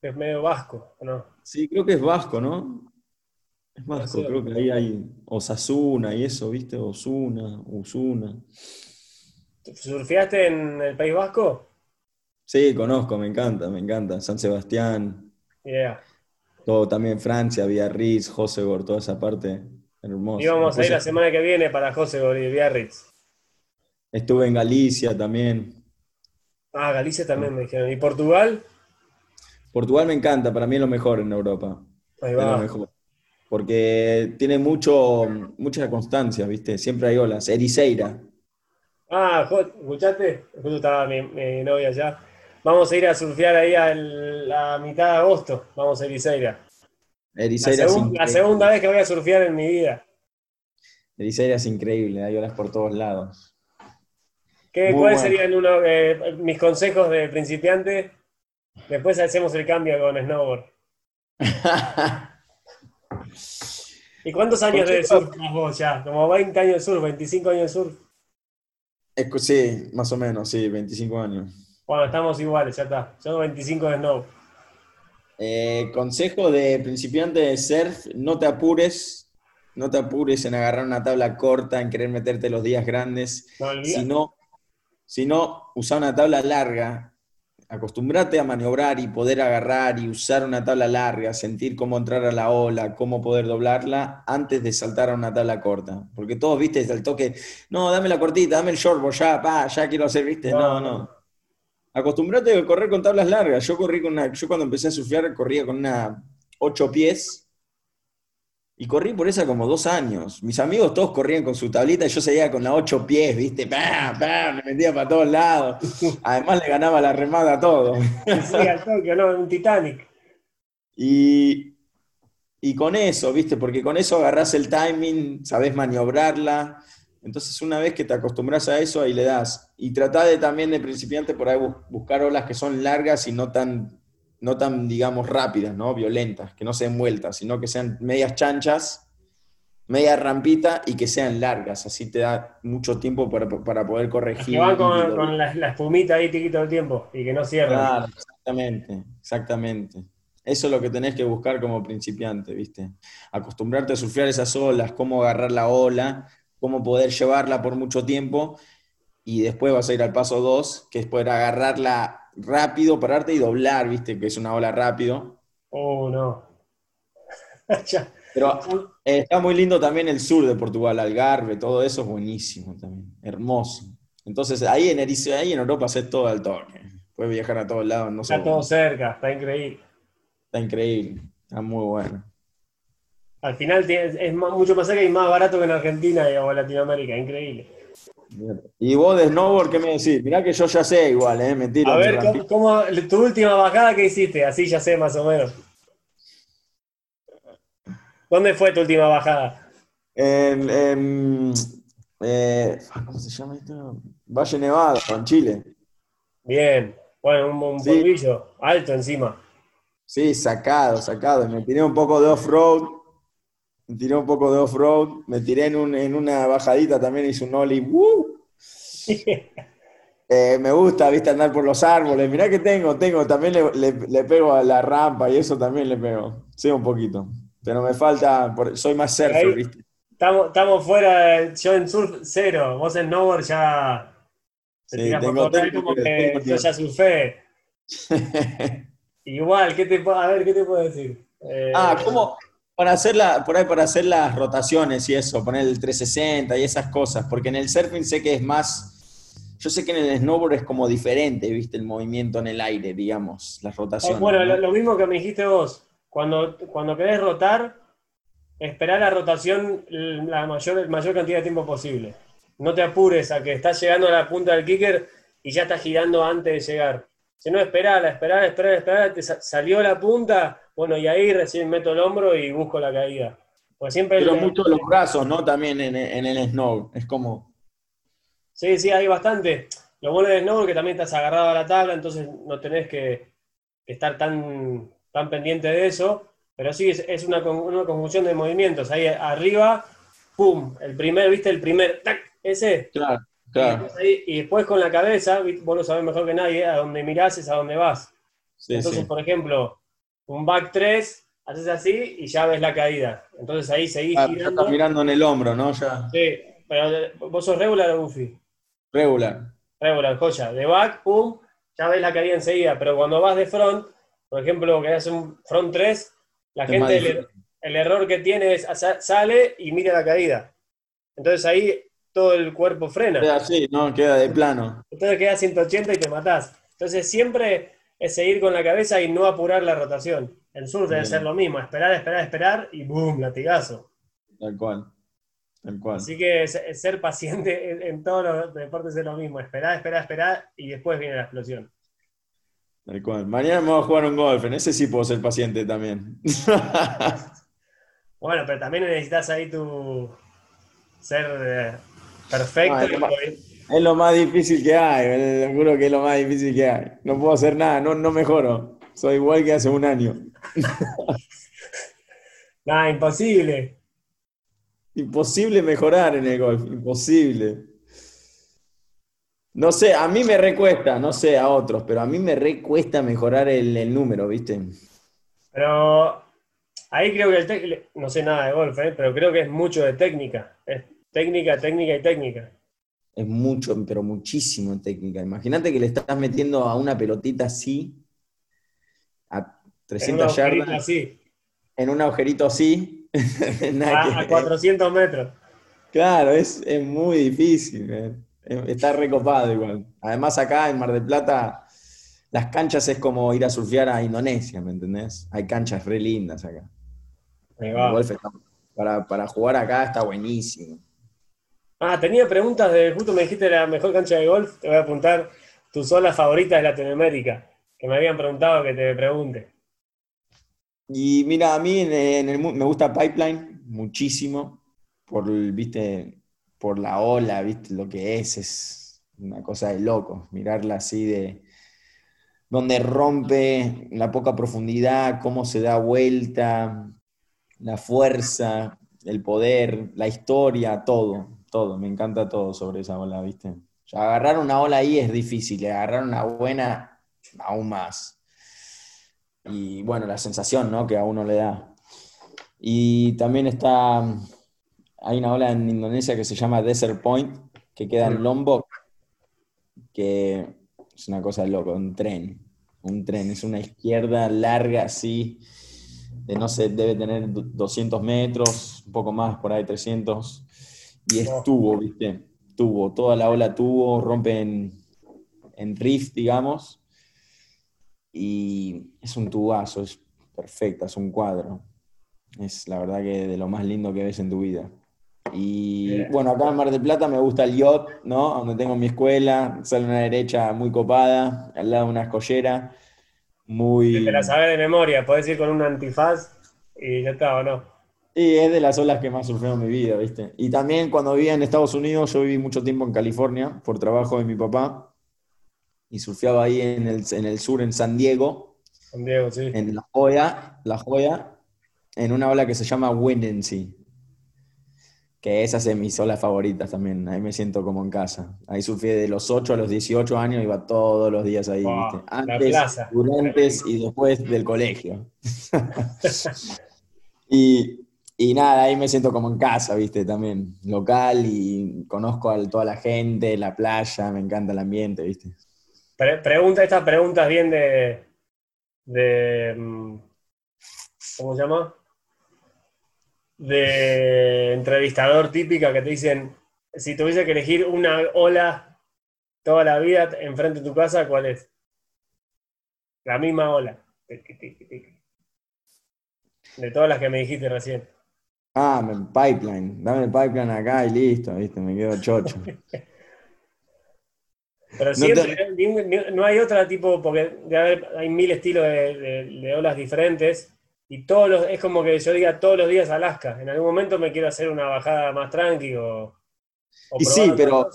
Es medio vasco, ¿no? Sí, creo que es vasco, ¿no? Es vasco, creo que ahí hay Osasuna y eso, ¿viste? Osuna, Usuna. ¿Surfeaste en el País Vasco? Sí, conozco, me encanta, me encanta. San Sebastián. Yeah. Todo también Francia, Biarritz, Josegor, toda esa parte hermosa. Y vamos a ir la semana que viene para Josegor y Biarritz. Estuve en Galicia también. Ah, Galicia también me dijeron. ¿Y Portugal? Portugal me encanta, para mí es lo mejor en Europa. Ahí va. mejor. Porque tiene mucho, mucha constancia, ¿viste? Siempre hay olas. Ericeira. Ah, ¿escuchaste? Justo estaba mi, mi novia allá. Vamos a ir a surfear ahí a la mitad de agosto. Vamos a Ericeira. Ericeira la, segunda vez que voy a surfear en mi vida. Ericeira es increíble, hay olas por todos lados. ¿Qué, ¿Cuáles serían uno, eh, mis consejos de principiante? Después hacemos el cambio con snowboard. ¿Y cuántos años de surf vos ya? Como 20 años de surf, 25 años de surf. Sí, más o menos, sí, 25 años. Bueno, estamos iguales, ya está. Son 25 de snow. Eh, consejo de principiante de surf, no te apures, no te apures en agarrar una tabla corta, en querer meterte los días grandes, sino, sino usar una tabla larga, acostumbrate a maniobrar y poder agarrar y usar una tabla larga, sentir cómo entrar a la ola, cómo poder doblarla antes de saltar a una tabla corta. Porque todos, viste, el toque, no, dame la cortita, dame el shortboard, ya, pa, ya quiero hacer, viste, no. no. Acostumbrate a correr con tablas largas. Yo corrí con una, yo cuando empecé a surfear corría con una 8 pies Y corrí por esa como dos años. Mis amigos todos corrían con su tablita y yo seguía con la ocho pies, ¿viste? ¡Pam, pam! Me metía para todos lados. Además le ganaba la remada a todo. Sí, al toque, ¿no? Un Titanic. Y, y con eso, ¿viste? Porque con eso agarrás el timing, sabés maniobrarla. Entonces, una vez que te acostumbras a eso, ahí le das. Y tratá de también de principiante por ahí buscar olas que son largas y no tan no tan, digamos, rápidas, ¿no? Violentas, que no sean vueltas, sino que sean medias chanchas, media rampita y que sean largas. Así te da mucho tiempo para, poder corregir. Que van con, la, espumita ahí tiquito el tiempo y que no cierran. Claro, exactamente, exactamente. Eso es lo que tenés que buscar como principiante, ¿viste? Acostumbrarte a surfear esas olas, cómo agarrar la ola, cómo poder llevarla por mucho tiempo y después vas a ir al paso 2, que es poder agarrarla rápido, pararte y doblar, viste, que es una ola rápido. Oh, no. Pero eh, está muy lindo también el sur de Portugal, Algarve, todo eso es buenísimo también, hermoso. Entonces ahí en Erice, ahí en Europa haces todo al toque. Puedes viajar a todos lados. No está todo cerca, está increíble. Está increíble, está muy bueno. Al final es mucho más cerca y más barato que en Argentina o en Latinoamérica, increíble. Y vos de snowboard, ¿qué me decís? Mirá que yo ya sé igual, ¿eh? Mentira. A ver, ¿cómo, tu última bajada que hiciste? Así ya sé más o menos. ¿Dónde fue tu última bajada? En, eh, ¿cómo se llama esto? Valle Nevado, en Chile. Bien, bueno, un, un polvillo alto encima. Sí, sacado, sacado. Me tiré un poco de off-road tiré un poco de off-road, me tiré en, una bajadita también, hice un ollie. Eh, me gusta, viste, andar por los árboles. Mirá que tengo, tengo, también le, pego a la rampa y eso también le pego. Sí, un poquito. Pero me falta, soy más surfer, viste. Estamos, estamos fuera, yo en surf cero, vos en snowboard ya... Sí, tengo, como que yo ya surfé. Igual, ¿qué te, a ver, ¿qué te puedo decir? ah, ¿cómo, para hacer por ahí para hacer las rotaciones y eso, poner el 360 y esas cosas, porque en el surfing sé que es más, yo sé que en el snowboard es como diferente, viste, el movimiento en el aire, digamos, las rotaciones. Bueno, lo, mismo que me dijiste vos, cuando, cuando querés rotar, esperar la rotación la mayor, mayor cantidad de tiempo posible. No te apures a que estás llegando a la punta del kicker y ya estás girando antes de llegar. Si no, esperar, esperar, esperar, esperar, te salió la punta, bueno, y ahí recién meto el hombro y busco la caída. Pues siempre Pero mucho los brazos, ¿no? También en, el snow, es como... Sí, sí, hay bastante. Lo bueno del snow es que también estás agarrado a la tabla, entonces no tenés que, estar tan, tan pendiente de eso. Pero sí, es, una, una, conjunción de movimientos. Ahí arriba, ¡pum! El primer, ¿viste? El primer, ¡tac! Ese. Claro, claro. Y después, con la cabeza, vos lo sabés mejor que nadie, a donde mirás es a donde vas. entonces, por ejemplo, un back 3, haces así y ya ves la caída. Entonces ahí seguís ah, Ya estás mirando en el hombro, ¿no? Ya. Sí, pero vos sos regular o goofy. Regular. Regular, joya. De back, pum, ya ves la caída enseguida. Pero cuando vas de front, por ejemplo, que haces un front 3, la gente, el, error que tiene es sale y mira la caída. Entonces ahí todo el cuerpo frena. Queda así, ¿no? Queda de plano. Entonces queda 180 y te matás. Entonces siempre es seguir con la cabeza y no apurar la rotación. El surf debe ser lo mismo, esperar, esperar, esperar y ¡boom! latigazo. Tal cual. Tal cual. Así que ser paciente en, todos los deportes es lo mismo, esperar, esperar, esperar y después viene la explosión. Tal cual. Mañana me voy a jugar un golf, en ese sí puedo ser paciente también. bueno, pero también necesitas ahí tu ser eh, perfecto. Es lo más difícil que hay, seguro que es lo más difícil que hay. No puedo hacer nada, no, no mejoro. Soy igual que hace un año. Nada, imposible. Imposible mejorar en el golf, imposible. No sé, a mí me recuesta, no sé a otros, pero a mí me recuesta mejorar el, número, ¿viste? Pero ahí creo que el no sé nada de golf, ¿eh? pero creo que es mucho de técnica. Es técnica, técnica y técnica es mucho, pero muchísimo técnica. Imagínate que le estás metiendo a una pelotita así, a 300 yardas. Así. En un agujerito así. a, 400 metros. Claro, es, muy difícil. Está recopado igual. Además, acá en Mar del Plata, las canchas es como ir a surfear a Indonesia, ¿me entendés? Hay canchas re lindas acá. para, para jugar acá está buenísimo. Ah, tenía preguntas de, justo me dijiste la mejor cancha de golf, te voy a apuntar tus olas favoritas de Latinoamérica, que me habían preguntado que te pregunte. Y mira, a mí en, el, me gusta Pipeline muchísimo, por, ¿viste? por la ola, ¿viste? lo que es, es una cosa de loco, mirarla así de donde rompe la poca profundidad, cómo se da vuelta, la fuerza, el poder, la historia, todo, todo, me encanta todo sobre esa ola, ¿viste? agarrar una ola ahí es difícil, agarrar una buena aún más. Y bueno, la sensación ¿no? que a uno le da. Y también está, hay una ola en Indonesia que se llama Desert Point, que queda en Lombok, que es una cosa de loco, un tren, un tren, es una izquierda larga así, de no sé, debe tener 200 metros, un poco más, por ahí 300, y es tubo, ¿viste? Tubo, toda la ola tubo, rompe en, en riff, digamos, y es un tubazo, es perfecta, es un cuadro. Es la verdad que de lo más lindo que ves en tu vida. Y bueno, acá en Mar del Plata me gusta el yacht, ¿no? Donde tengo mi escuela, sale una derecha muy copada, al lado de una escollera, muy... Te la sabes de memoria, podés ir con un antifaz y ya está, ¿o no? Y es de las olas que más surfeo en mi vida, ¿viste? Y también cuando vivía en Estados Unidos, yo viví mucho tiempo en California por trabajo de mi papá y surfeaba ahí en el, en el sur, en San Diego. San Diego, sí. En La Joya, La Joya, en una ola que se llama Windency, que esas es mis olas favoritas también. Ahí me siento como en casa. Ahí surfé de los 8 a los 18 años, iba todos los días ahí, ¿viste? Antes, durante y después del colegio. y, y nada, ahí me siento como en casa, ¿viste? También local y conozco a toda la gente, la playa, me encanta el ambiente, ¿viste? pregunta, estas preguntas bien de, de. Mm, ¿Cómo se llama? De entrevistador típica que te dicen: si tuviese que elegir una ola toda la vida enfrente de tu casa, ¿cuál es? La misma ola. De todas las que me dijiste recién. Ah, pipeline. Dame el pipeline acá y listo, ¿viste? Me quedo chocho. Pero siempre, no, hay otra tipo, porque hay mil estilos de, olas diferentes y todos los, es como que yo diga todos los días Alaska. En algún momento me quiero hacer una bajada más tranqui o... y sí, pero,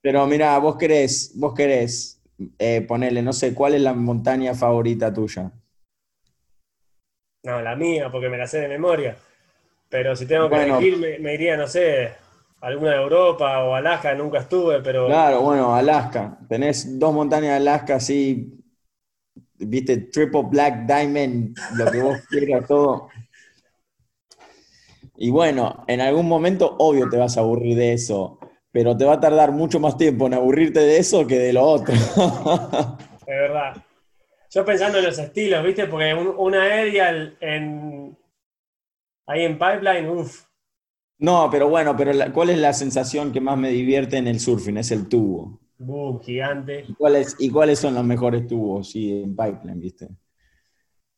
pero mira, vos querés, vos querés eh, ponerle, no sé, ¿cuál es la montaña favorita tuya? No, la mía, porque me la sé de memoria. Pero si tengo que elegir, me, me iría, no sé, alguna de Europa o Alaska, nunca estuve, pero... Claro, bueno, Alaska. Tenés dos montañas de Alaska así, viste, triple black diamond, lo que vos quieras, todo. Y bueno, en algún momento, obvio, te vas a aburrir de eso, pero te va a tardar mucho más tiempo en aburrirte de eso que de lo otro. Es verdad. Yo pensando en los estilos, ¿viste? Porque una aerial en, ahí en Pipeline, uff, no, pero bueno, pero ¿cuál es la sensación que más me divierte en el surfing? Es el tubo. Boom, gigante. ¿Y cuáles, ¿Y cuáles son los mejores tubos? Sí, en pipeline, ¿viste?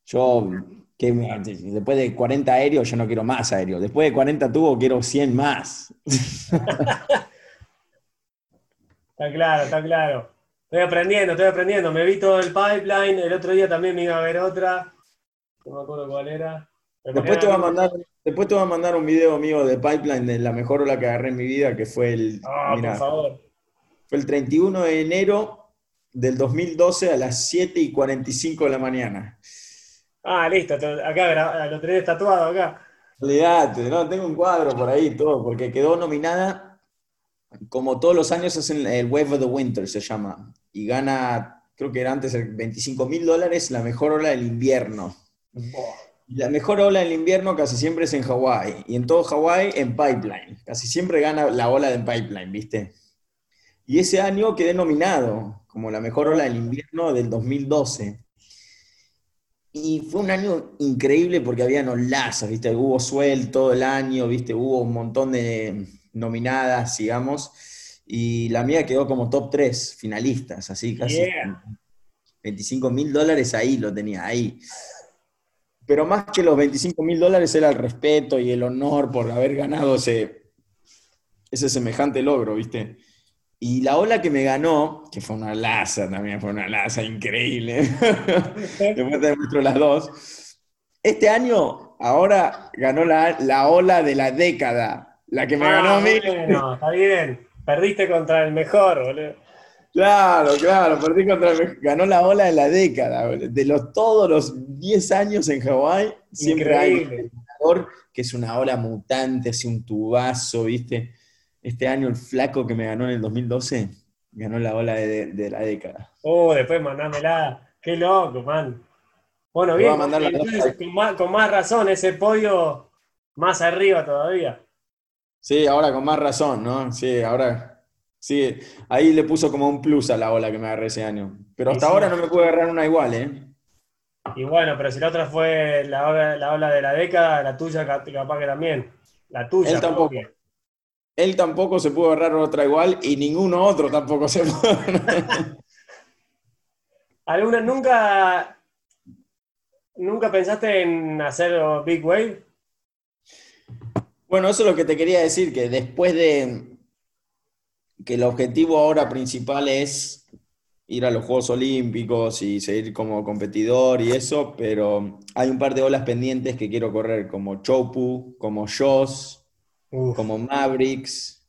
Yo, que después de 40 aéreos, yo no quiero más aéreos. Después de 40 tubos, quiero 100 más. está claro, está claro. Estoy aprendiendo, estoy aprendiendo. Me vi todo el pipeline. El otro día también me iba a ver otra. No me acuerdo cuál era. Después te, voy a mandar, después te voy a mandar un video mío de Pipeline de la mejor ola que agarré en mi vida, que fue el. Ah, por favor. Fue el 31 de enero del 2012 a las 7 y 45 de la mañana. Ah, listo, acá lo tenés tatuado acá. Olvídate, no, tengo un cuadro por ahí todo, porque quedó nominada, como todos los años hacen el Wave of the Winter, se llama, y gana, creo que era antes 25 mil dólares, la mejor ola del invierno. La mejor ola del invierno casi siempre es en Hawái. Y en todo Hawái en pipeline. Casi siempre gana la ola de pipeline, ¿viste? Y ese año quedé nominado como la mejor ola del invierno del 2012. Y fue un año increíble porque había olazas, ¿viste? Hubo suel todo el año, ¿viste? Hubo un montón de nominadas, digamos. Y la mía quedó como top 3 finalistas, así casi. 25 mil dólares ahí lo tenía, ahí. Pero más que los 25 mil dólares era el respeto y el honor por haber ganado ese, ese semejante logro, ¿viste? Y la ola que me ganó, que fue una laza también, fue una laza increíble, después te demuestro las dos, este año ahora ganó la, la ola de la década, la que me ganó a mí. Bueno, está bien, perdiste contra el mejor, boludo. Claro, claro, perdí contra mejor. Ganó la ola de la década. De los, todos los 10 años en Hawái, siempre hay un jugador que es una ola mutante, así un tubazo, ¿viste? Este año el flaco que me ganó en el 2012 ganó la ola de, de la década. Uh, después mandámela. Qué loco, man. Bueno, bien, a entonces, con, más, con más razón, ese pollo más arriba todavía. Sí, ahora con más razón, ¿no? Sí, ahora. Sí, ahí le puso como un plus a la ola que me agarré ese año. Pero hasta sí. ahora no me pude agarrar una igual, ¿eh? Y bueno, pero si la otra fue la ola, la ola de la década, la tuya cap- capaz que también. La tuya. Él tampoco. propia. Él tampoco se pudo agarrar otra igual y ninguno otro tampoco se pudo agarrar. ¿Alguna, nunca, nunca pensaste en hacer Big Wave? Bueno, eso es lo que te quería decir, que después de que el objetivo ahora principal es ir a los Juegos Olímpicos y seguir como competidor y eso, pero hay un par de olas pendientes que quiero correr, como Chopu, como Joss, Uf, como Mavericks.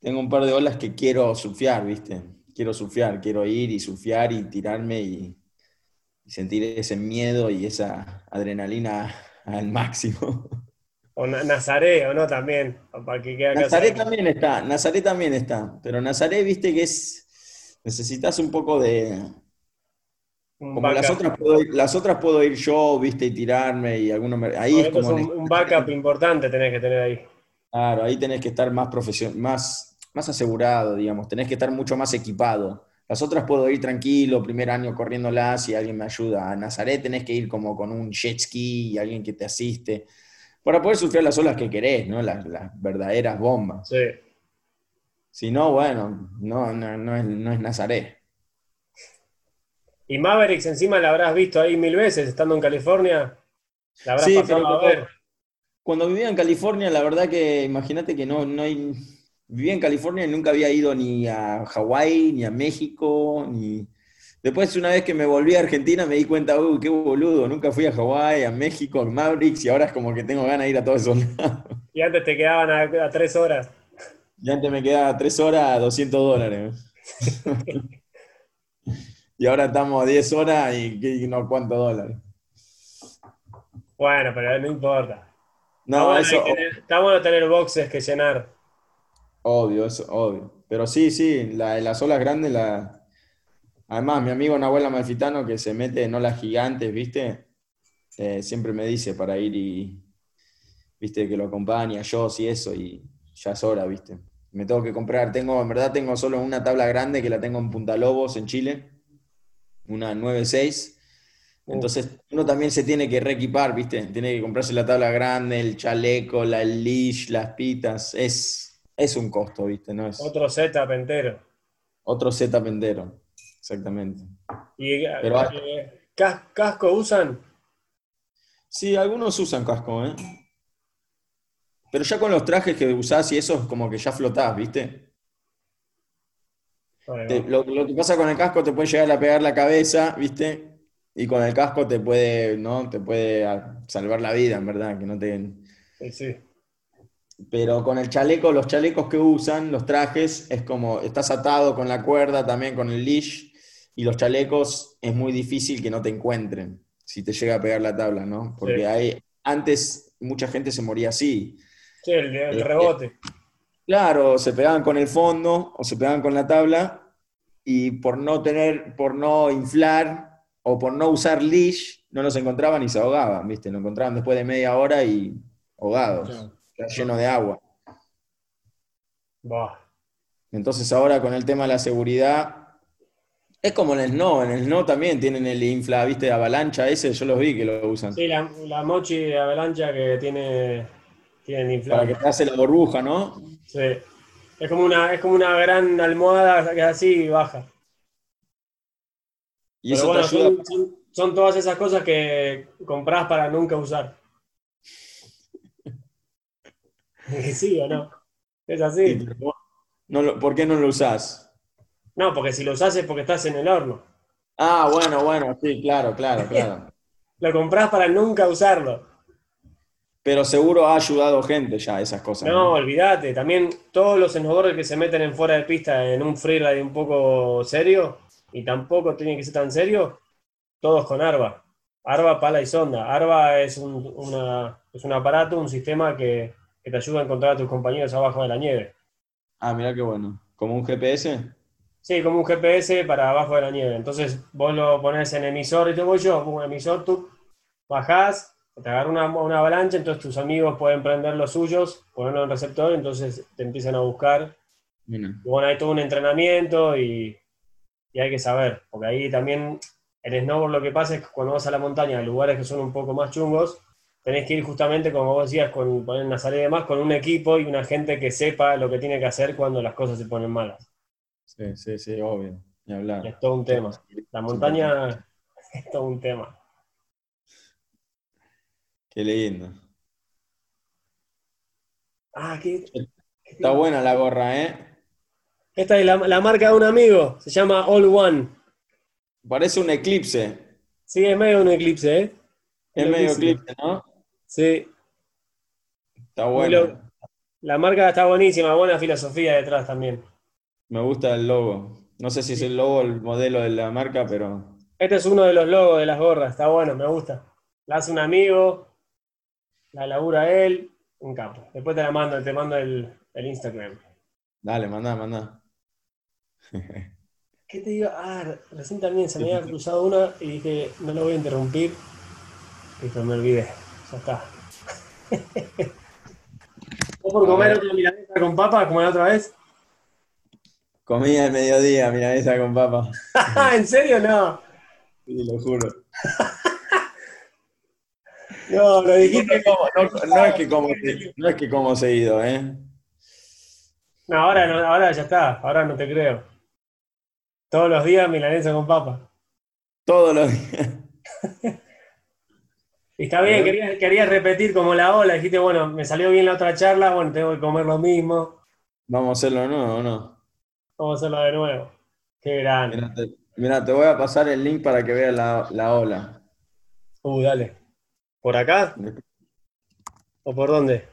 Tengo un par de olas que quiero surfear, ¿viste? Quiero surfear, quiero ir y surfear y tirarme y, y sentir ese miedo y esa adrenalina al máximo. o Na- Nazaré, o no también. Para que quede acá Nazaré también está, Nazaré también está, pero Nazaré, viste que es, necesitas un poco de, Un como las otras puedo ir, las otras puedo ir yo, viste, y tirarme y algunos, me- ahí es como, un, un backup importante tenés que tener ahí. claro, ahí tenés que estar más profesional, más, más asegurado, digamos, tenés que estar mucho más equipado. Las otras puedo ir tranquilo, primer año corriéndolas y alguien me ayuda. A Nazaré tenés que ir como con un jet ski y alguien que te asiste, para poder surfear las olas que querés, ¿no? Las, las verdaderas bombas. Sí. Si no, bueno, no, no, no es, no es Nazaré. Y Mavericks encima la habrás visto ahí mil veces, estando en California. La habrás Sí, pasado a ver. cuando vivía en California, la verdad que imagínate que no, no hay. Vivía en California y nunca había ido ni a Hawái, ni a México, ni. Después, una vez que me volví a Argentina, me di cuenta, uy, qué boludo, nunca fui a Hawái, a México, a Mavericks, y ahora es como que tengo ganas de ir a todos esos lados. Y antes te quedaban a, a tres horas. Y antes me quedaba tres horas, 200 dólares. Y ahora estamos a 10 horas y, y no cuántos dólares. Bueno, pero no importa. está, No, bueno eso. tener, está bueno tener boxes que llenar. Obvio, eso, obvio. Pero sí, sí, la, las olas grandes, la... además mi amigo Nahuel Amalfitano que se mete en olas gigantes, ¿viste? Eh, siempre me dice para ir y, ¿viste? Que lo acompaña yo, y eso, y ya es hora, ¿viste? Me tengo que comprar, tengo, en verdad tengo solo una tabla grande que la tengo en Punta Lobos, en Chile, una 9.6. Entonces uno también se tiene que reequipar, ¿viste? Tiene que comprarse la tabla grande, el chaleco, la leash, las pitas. Es, es un costo, ¿viste? No es Otro setup entero. otro setup entero. Exactamente. ¿Y Pero- eh, cas- casco usan? Sí, algunos usan casco, ¿eh? Pero ya con los trajes que usás y eso, como que ya flotás, ¿viste? Te- lo que pasa con el casco te puede llegar a pegar la cabeza, ¿viste? Y con el casco te puede, ¿no? Te puede ah, salvar la vida, en verdad, que no te... Sí, sí. Pero con el chaleco, los chalecos que usan, los trajes, es como, estás atado con la cuerda, también con el leash, y los chalecos es muy difícil que no te encuentren si te llega a pegar la tabla, ¿no? Porque Sí. hay, antes mucha gente se moría así. Sí, el, el Eh, rebote. Claro, se pegaban con el fondo o se pegaban con la tabla y por no tener, por no inflar o por no usar leash, no los encontraban y se ahogaban, ¿viste? Lo encontraban después de media hora y ahogados, Claro. lleno de agua. Buah. Entonces ahora con el tema de la seguridad, es como en el snow, en el snow también tienen el infla, ¿viste? Avalancha ese, yo los vi que lo usan. Sí, la, la mochi de avalancha que tiene, tienen Para que te hace la burbuja, ¿no? Sí. Es como una, es como una gran almohada que es así y baja. Y Pero eso bueno, te ayuda. son, son- son todas esas cosas que compras para nunca usar. ¿Sí o no? Es así. No ¿Por qué no lo usás? No, porque si lo usás es porque estás en el horno. Ah, bueno, bueno, sí, claro, claro, claro. lo compras para nunca usarlo. Pero seguro ha ayudado gente ya esas cosas. No, olvídate. También todos los snowboarders que se meten en fuera de pista en un freeride un poco serio, y tampoco tiene que ser tan serio, todos con ARBA. ARBA, pala y sonda. ARBA es un, es un aparato, un sistema que, que te ayuda a encontrar a tus compañeros abajo de la nieve. Ah, mira qué bueno. ¿Como un GPS? Sí, como un GPS para abajo de la nieve. Entonces vos lo pones en emisor y te voy yo, un emisor, tú bajás, te agarra una, avalancha, entonces tus amigos pueden prender los suyos, ponerlo en el receptor, entonces te empiezan a buscar. Y bueno, hay todo un entrenamiento y, hay que saber, porque ahí también en snowboard lo que pasa es que cuando vas a la montaña, a lugares que son un poco más chungos, tenés que ir justamente, como vos decías, con poner una salida y demás, con un equipo y una gente que sepa lo que tiene que hacer cuando las cosas se ponen malas. Sí, sí, sí, obvio. hablar. Es todo un tema. La montaña es todo un tema. Qué lindo. Ah, qué, Está buena la gorra, ¿eh? Esta es la, marca de un amigo, se llama All One. Parece un eclipse. Sí, es medio un eclipse, ¿eh? Es medio eclipse, ¿no? Sí. Está bueno. La marca está buenísima, buena filosofía detrás también. Me gusta el logo. No sé si es el logo, el modelo de la marca, pero. Este es uno de los logos de las gorras, está bueno, me gusta. La hace un amigo, la labura él, un capo. Después te la mando, te mando el, Instagram. Dale, manda, manda. ¿Qué te digo? Ah, recién también se me había cruzado una y dije, no lo voy a interrumpir. Y pues me olvidé. Ya está. ¿Vos por comer otra milanesa con papa como la otra vez? Comía el mediodía milanesa con papa. ¿En serio no? Sí, lo juro. No, lo dijiste como. No, es que como, no es que como seguido, ¿eh? No, ahora, no, ahora ya está, ahora no te creo. Todos los días milanesa con papa. Todos los días. Y está bien, querías, querías, repetir como la ola, dijiste, bueno, me salió bien la otra charla, bueno, tengo que comer lo mismo. Vamos a hacerlo de nuevo, ¿no? Vamos a hacerlo de nuevo. Qué grande. Mira, te, voy a pasar el link para que veas la, la ola. Uh, dale. ¿Por acá? ¿O por dónde?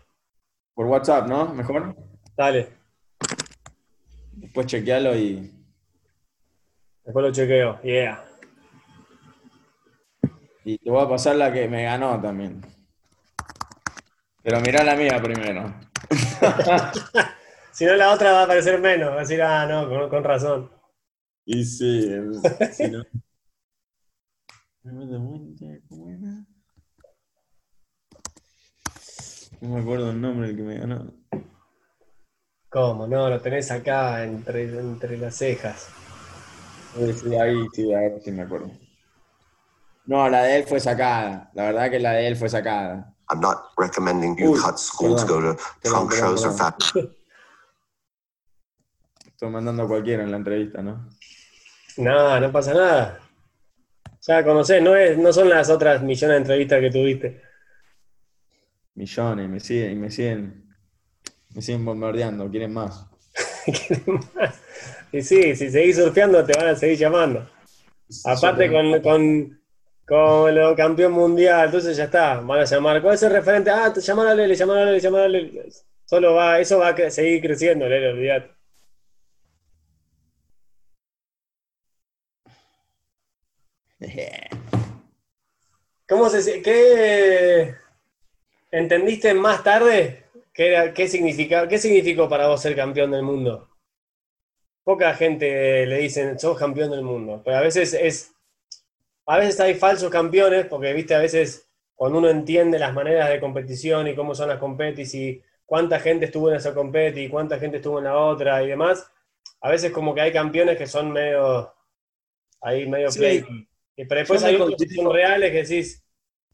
Por WhatsApp, ¿no? ¿Mejor? Dale. Después chequealo y. Después lo chequeo, yeah. Y te voy a pasar la que me ganó también. Pero mirá la mía primero. si no, la otra va a parecer menos. Va a decir, ah, no, con, con razón. Y sí, si no. No me acuerdo el nombre del que me ganó. ¿Cómo? No, lo tenés acá entre, entre las cejas. Sí, ahí sí, ahí sí me acuerdo. No, la de él fue sacada. La verdad que la de él fue sacada. I'm not recommending you cut school to go to trunk shows or fat. Estoy mandando a cualquiera en la entrevista, ¿no? No, no pasa nada. Ya conocés, no, es, no son las otras millones de entrevistas que tuviste millones, me siguen, me siguen, me siguen bombardeando, quieren más. Y sí, si seguís surfeando te van a seguir llamando. Aparte con, con, con lo campeón mundial, entonces ya está, van a llamar. ¿Cuál es el referente? Ah, llamar a Lele, a Lele, a Lele. Solo va, eso va a seguir creciendo, Lele, olvídate. ¿Cómo se qué ¿Entendiste más tarde qué, qué, significa, qué significó para vos ser campeón del mundo? Poca gente le dicen, sos campeón del mundo, pero a veces es, a veces hay falsos campeones, porque viste, a veces cuando uno entiende las maneras de competición y cómo son las competis y cuánta gente estuvo en esa competi y cuánta gente estuvo en la otra y demás, a veces como que hay campeones que son medio, ahí medio play. Pero después hay otros que son reales que decís,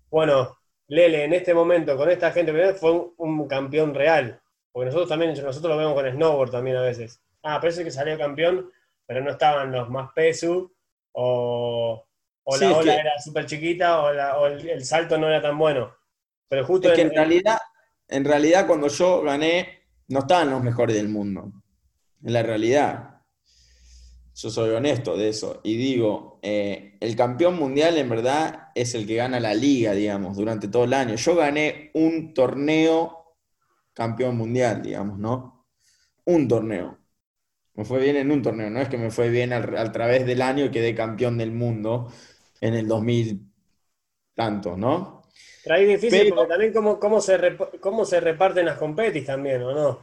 bueno, Lele en este momento con esta gente fue un, campeón real. Porque nosotros también, nosotros lo vemos con snowboard también a veces. Ah, parece que salió campeón, pero no estaban los más peso o, o la ola era súper chiquita o, el, salto no era tan bueno. Pero justo es que en, realidad, en realidad cuando yo gané, no estaban los mejores del mundo. En la realidad. Yo soy honesto de eso. Y digo, eh, el campeón mundial en verdad es el que gana la liga, digamos, durante todo el año. Yo gané un torneo campeón mundial, digamos, ¿no? Un torneo. Me fue bien en un torneo, no es que me fue bien al, través del año y quedé campeón del mundo en el 2000 tanto, ¿no? Pero ahí difícil porque también cómo, cómo, se cómo se reparten las competis también, ¿o no?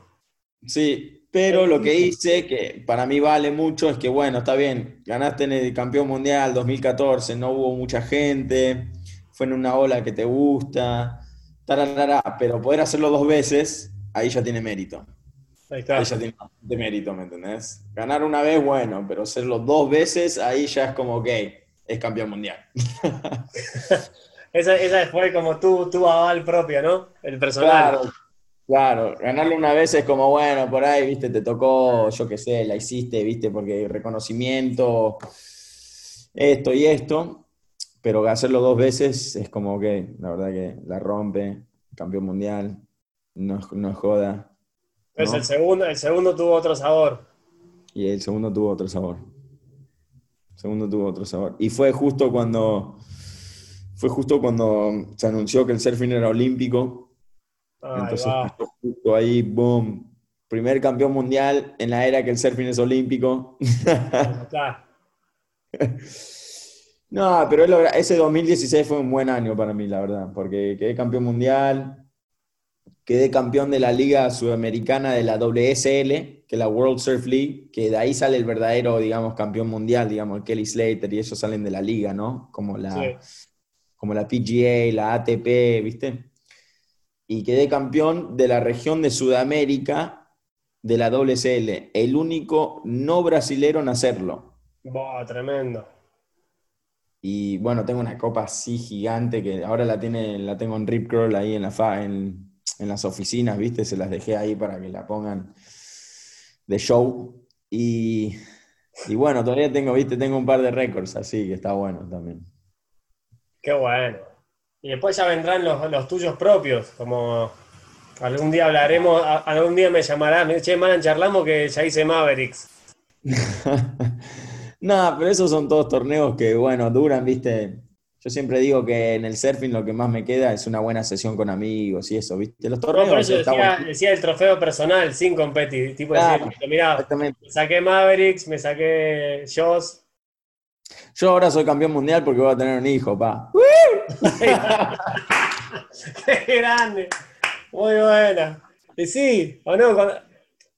Sí, pero lo que hice, que para mí vale mucho, es que bueno, está bien, ganaste en el campeón mundial 2014, no hubo mucha gente, fue en una ola que te gusta, pero poder hacerlo dos veces, ahí ya tiene mérito. Ahí, está. ahí ya tiene de mérito, ¿me entendés? Ganar una vez, bueno, pero hacerlo dos veces, ahí ya es como, ok, es campeón mundial. esa, esa fue como tu, tu aval propio, ¿no? El personal. Claro, Claro, ganarlo una vez es como, bueno, por ahí, viste, te tocó, yo qué sé, la hiciste, viste, porque reconocimiento, esto y esto, pero hacerlo dos veces es como que, la verdad que la rompe, campeón mundial, no, no joda. Pues el segundo, el segundo tuvo otro sabor. Y el segundo tuvo otro sabor. El segundo tuvo otro sabor. Y fue justo cuando, fue justo cuando se anunció que el surfing era olímpico entonces, justo ahí, boom, primer campeón mundial en la era que el surfing es olímpico. no, pero ese 2016 fue un buen año para mí, la verdad, porque quedé campeón mundial, quedé campeón de la Liga Sudamericana de la WSL, que es la World Surf League, que de ahí sale el verdadero, digamos, campeón mundial, digamos, el Kelly Slater y ellos salen de la liga, ¿no? Como la, como la PGA, la ATP, ¿viste? Y quedé campeón de la región de Sudamérica de la WSL, el único no brasilero en hacerlo. tremendo. Y bueno, tengo una copa así gigante que ahora la, tiene, la tengo en Rip Curl ahí en, la en, en las oficinas, ¿viste? Se las dejé ahí para que la pongan de show. Y, y bueno, todavía tengo, ¿viste? Tengo un par de récords así que está bueno también. Qué bueno. Y después ya vendrán los, tuyos propios, como algún día hablaremos, algún día me llamarán, che, man, charlamos que ya hice Mavericks. no, pero esos son todos torneos que, bueno, duran, viste. Yo siempre digo que en el surfing lo que más me queda es una buena sesión con amigos y eso, ¿viste? Los torneos. por eso decía, el trofeo personal, sin competir. Tipo decir, mira, me saqué Mavericks, me saqué Joss, yo ahora soy campeón mundial porque voy a tener un hijo, pa. ¡Qué grande! Muy buena. Y sí, o no,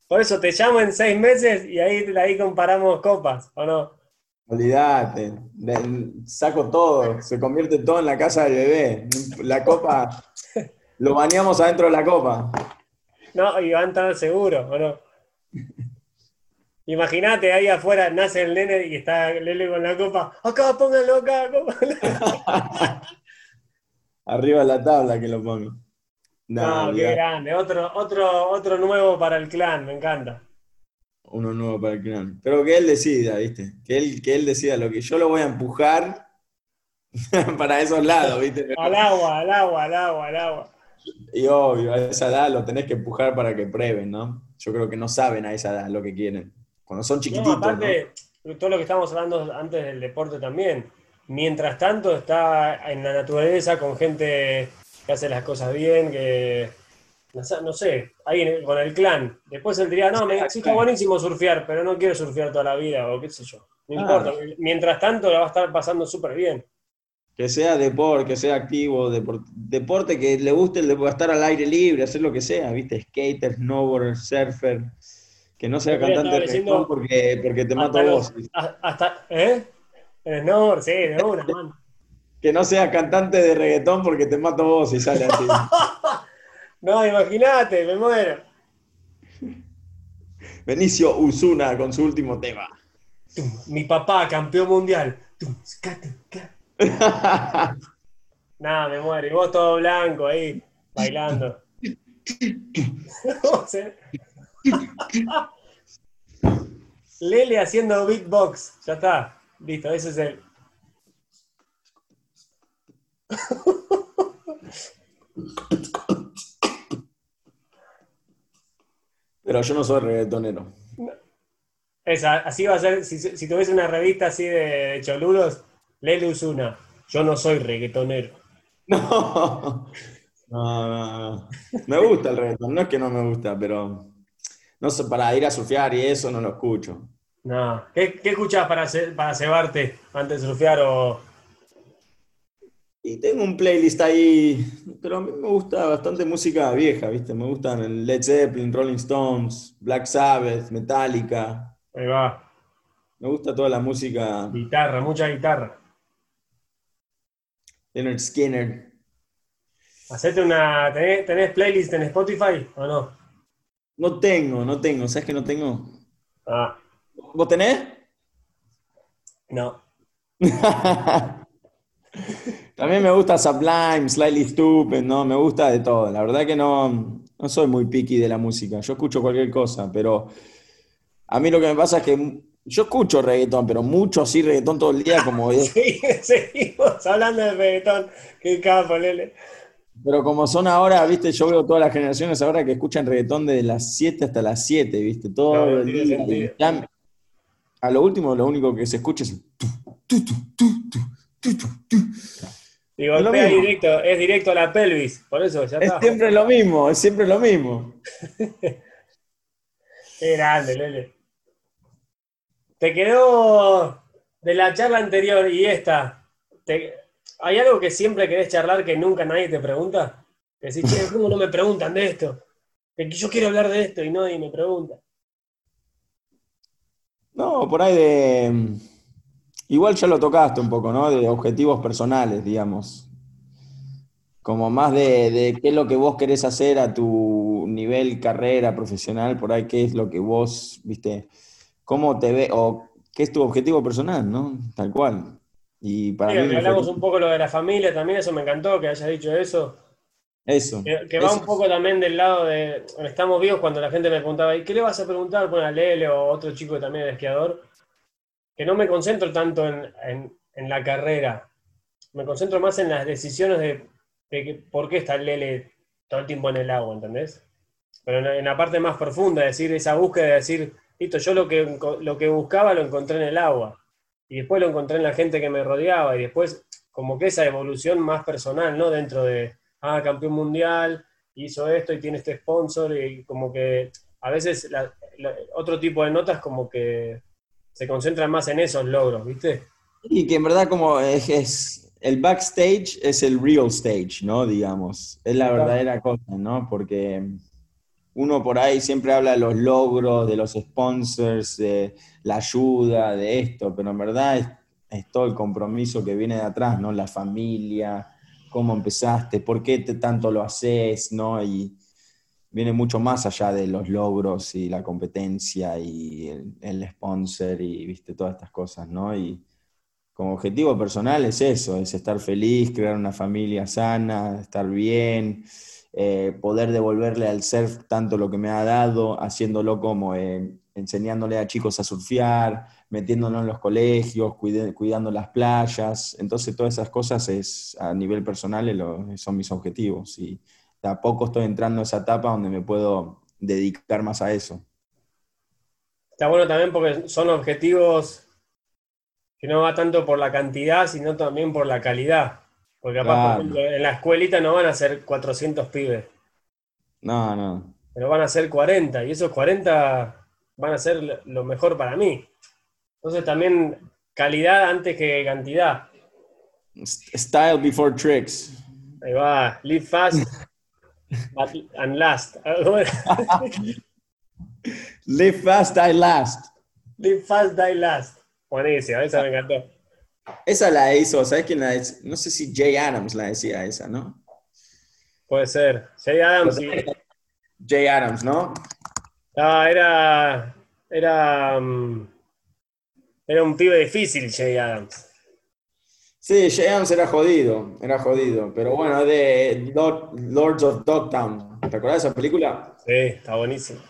por eso te llamo en seis meses y ahí, ahí comparamos copas, ¿o no? Olvídate, saco todo, se convierte todo en la casa del bebé. La copa, lo bañamos adentro de la copa. No, y van a seguro, ¿o no? Imagínate, ahí afuera nace el nene y está Lele con la copa. Acá, pónganlo acá. Arriba la tabla que lo pongo. No, qué grande. Otro, otro, otro nuevo para el clan, me encanta. Uno nuevo para el clan. Pero que él decida, ¿viste? Que él, que él decida lo que yo lo voy a empujar para esos lados, ¿viste? al agua, al agua, al agua, al agua. Y obvio, a esa edad lo tenés que empujar para que prueben, ¿no? Yo creo que no saben a esa edad lo que quieren. Cuando son chiquititos. aparte, todo lo que estamos hablando antes del deporte también. Mientras tanto, está en la naturaleza con gente que hace las cosas bien, que. No sé, ahí con el clan. Después él diría, no, me está buenísimo surfear, pero no quiero surfear toda la vida, o qué sé yo. No importa. Mientras tanto, la va a estar pasando súper bien. Que sea deporte, que sea activo, deporte, que le guste el estar al aire libre, hacer lo que sea, ¿viste? Skater, snowboarder, surfer, que no sea cantante de reggaetón porque, porque te mato vos. Hasta, ¿eh? No, sí, de una, man. Que no sea cantante de reggaetón porque te mato vos y sale así. no, imagínate, me muero. Benicio Usuna con su último tema. Mi papá, campeón mundial. Nada, me muero. Y vos todo blanco ahí, bailando. Lele haciendo beatbox. Ya está. Listo, ese es el. Pero yo no soy reggaetonero. Esa, así va a ser, si, si tuviese una revista así de, de choludos, Lele Usuna. Yo no soy reggaetonero. No. No, no, no. Me gusta el reggaetón, no es que no me gusta, pero no sé, para ir a surfear y eso no lo escucho. No. ¿Qué, qué escuchás para, ce- para cebarte antes de surfear o...? Y tengo un playlist ahí, pero a mí me gusta bastante música vieja, ¿viste? Me gustan el Led Zeppelin, Rolling Stones, Black Sabbath, Metallica. Ahí va. Me gusta toda la música Guitarra, mucha guitarra. Leonard Skinner. Hacete una... ¿Tenés, tenés playlist en Spotify o no? No tengo, no tengo, ¿sabes que no tengo? Ah, ¿Vos tenés? no. También me gusta Sublime, Slightly Stupid, ¿no? Me gusta de todo. La verdad que no, no soy muy picky de la música. Yo escucho cualquier cosa, pero a mí lo que me pasa es que yo escucho reggaetón, pero mucho así reggaetón todo el día, como es- Sí, seguimos hablando de reggaetón. Qué capo, Lele. Pero como son ahora, viste, yo veo todas las generaciones ahora que escuchan reggaetón desde las 7 hasta las 7, viste, todo Claro, el día. ya- a lo último, lo único que se escucha es. Y Es lo golpea mismo. directo, es directo a la pelvis. Por eso ya Es está. siempre lo mismo, es siempre lo mismo. Qué grande, Lele. Te quedó de la charla anterior y esta. te- ¿Hay algo que siempre querés charlar que nunca nadie te pregunta? Que decís, ¿cómo no me preguntan de esto? Que yo quiero hablar de esto y nadie me pregunta. No, por ahí de. Igual ya lo tocaste un poco, ¿no? De objetivos personales, digamos. Como más de, de qué es lo que vos querés hacer a tu nivel carrera profesional, por ahí qué es lo que vos, viste, cómo te ve, o qué es tu objetivo personal, ¿no? Tal cual. Y para mí hablamos un poco lo de la familia también, eso me encantó que hayas dicho eso. eso. Que, que va Eso. un poco también del lado de. Estamos vivos cuando la gente me preguntaba, ¿y qué le vas a preguntar por a Lele o otro chico que también es esquiador? Que no me concentro tanto en, en- en la carrera. Me concentro más en las decisiones de, de que- por qué está Lele todo el tiempo en el agua, ¿entendés? Pero en, en la parte más profunda, es decir, esa búsqueda de decir, listo, yo lo que, lo que buscaba lo encontré en el agua. Y después lo encontré en la gente que me rodeaba. Y después, como que esa evolución más personal, ¿no? Dentro de, ah, campeón mundial, hizo esto y tiene este sponsor. Y como que a veces la- la- otro tipo de notas como que se concentran más en esos logros, ¿viste? Y que en verdad como es, es- el backstage es el real stage, ¿no? Digamos, es la Claro. verdadera cosa, ¿no? Porque uno por ahí siempre habla de los logros, de los sponsors, de la ayuda, de esto, pero en verdad es, todo el compromiso que viene de atrás, ¿no? La familia, cómo empezaste, por qué tanto lo haces, ¿no? Y viene mucho más allá de los logros y la competencia y el, el sponsor y, viste, todas estas cosas, ¿no? Y como objetivo personal es eso, es estar feliz, crear una familia sana, estar bien, eh, poder devolverle al surf tanto lo que me ha dado, haciéndolo como eh, enseñándole a chicos a surfear, metiéndolo en los colegios, cuidando las playas. Entonces todas esas cosas es, a nivel personal son mis objetivos y de a poco estoy entrando a esa etapa donde me puedo dedicar más a eso. Está bueno también porque son objetivos que no va tanto por la cantidad, sino también por la calidad. Porque capaz, Claro. por ejemplo, en la escuelita no van a ser 400 pibes, No, no. pero van a ser 40, y esos 40 van a ser lo- mejor para mí. Entonces también calidad antes que cantidad. Style before tricks. Ahí va, live fast but, and last. Live fast, die last. live fast, die last. Buenísimo, esa me encantó. Esa la hizo, ¿sabes quién la hizo? No sé si Jay Adams la decía esa, ¿no? Puede ser. Jay Adams y- Jay Adams, ¿no? Ah, era. Era. mm, era un pibe difícil, Jay Adams. Sí, Jay Adams era jodido, era jodido, pero bueno, de Lord- Lords of Dogtown. ¿Te acuerdas de esa película? Sí, está buenísimo.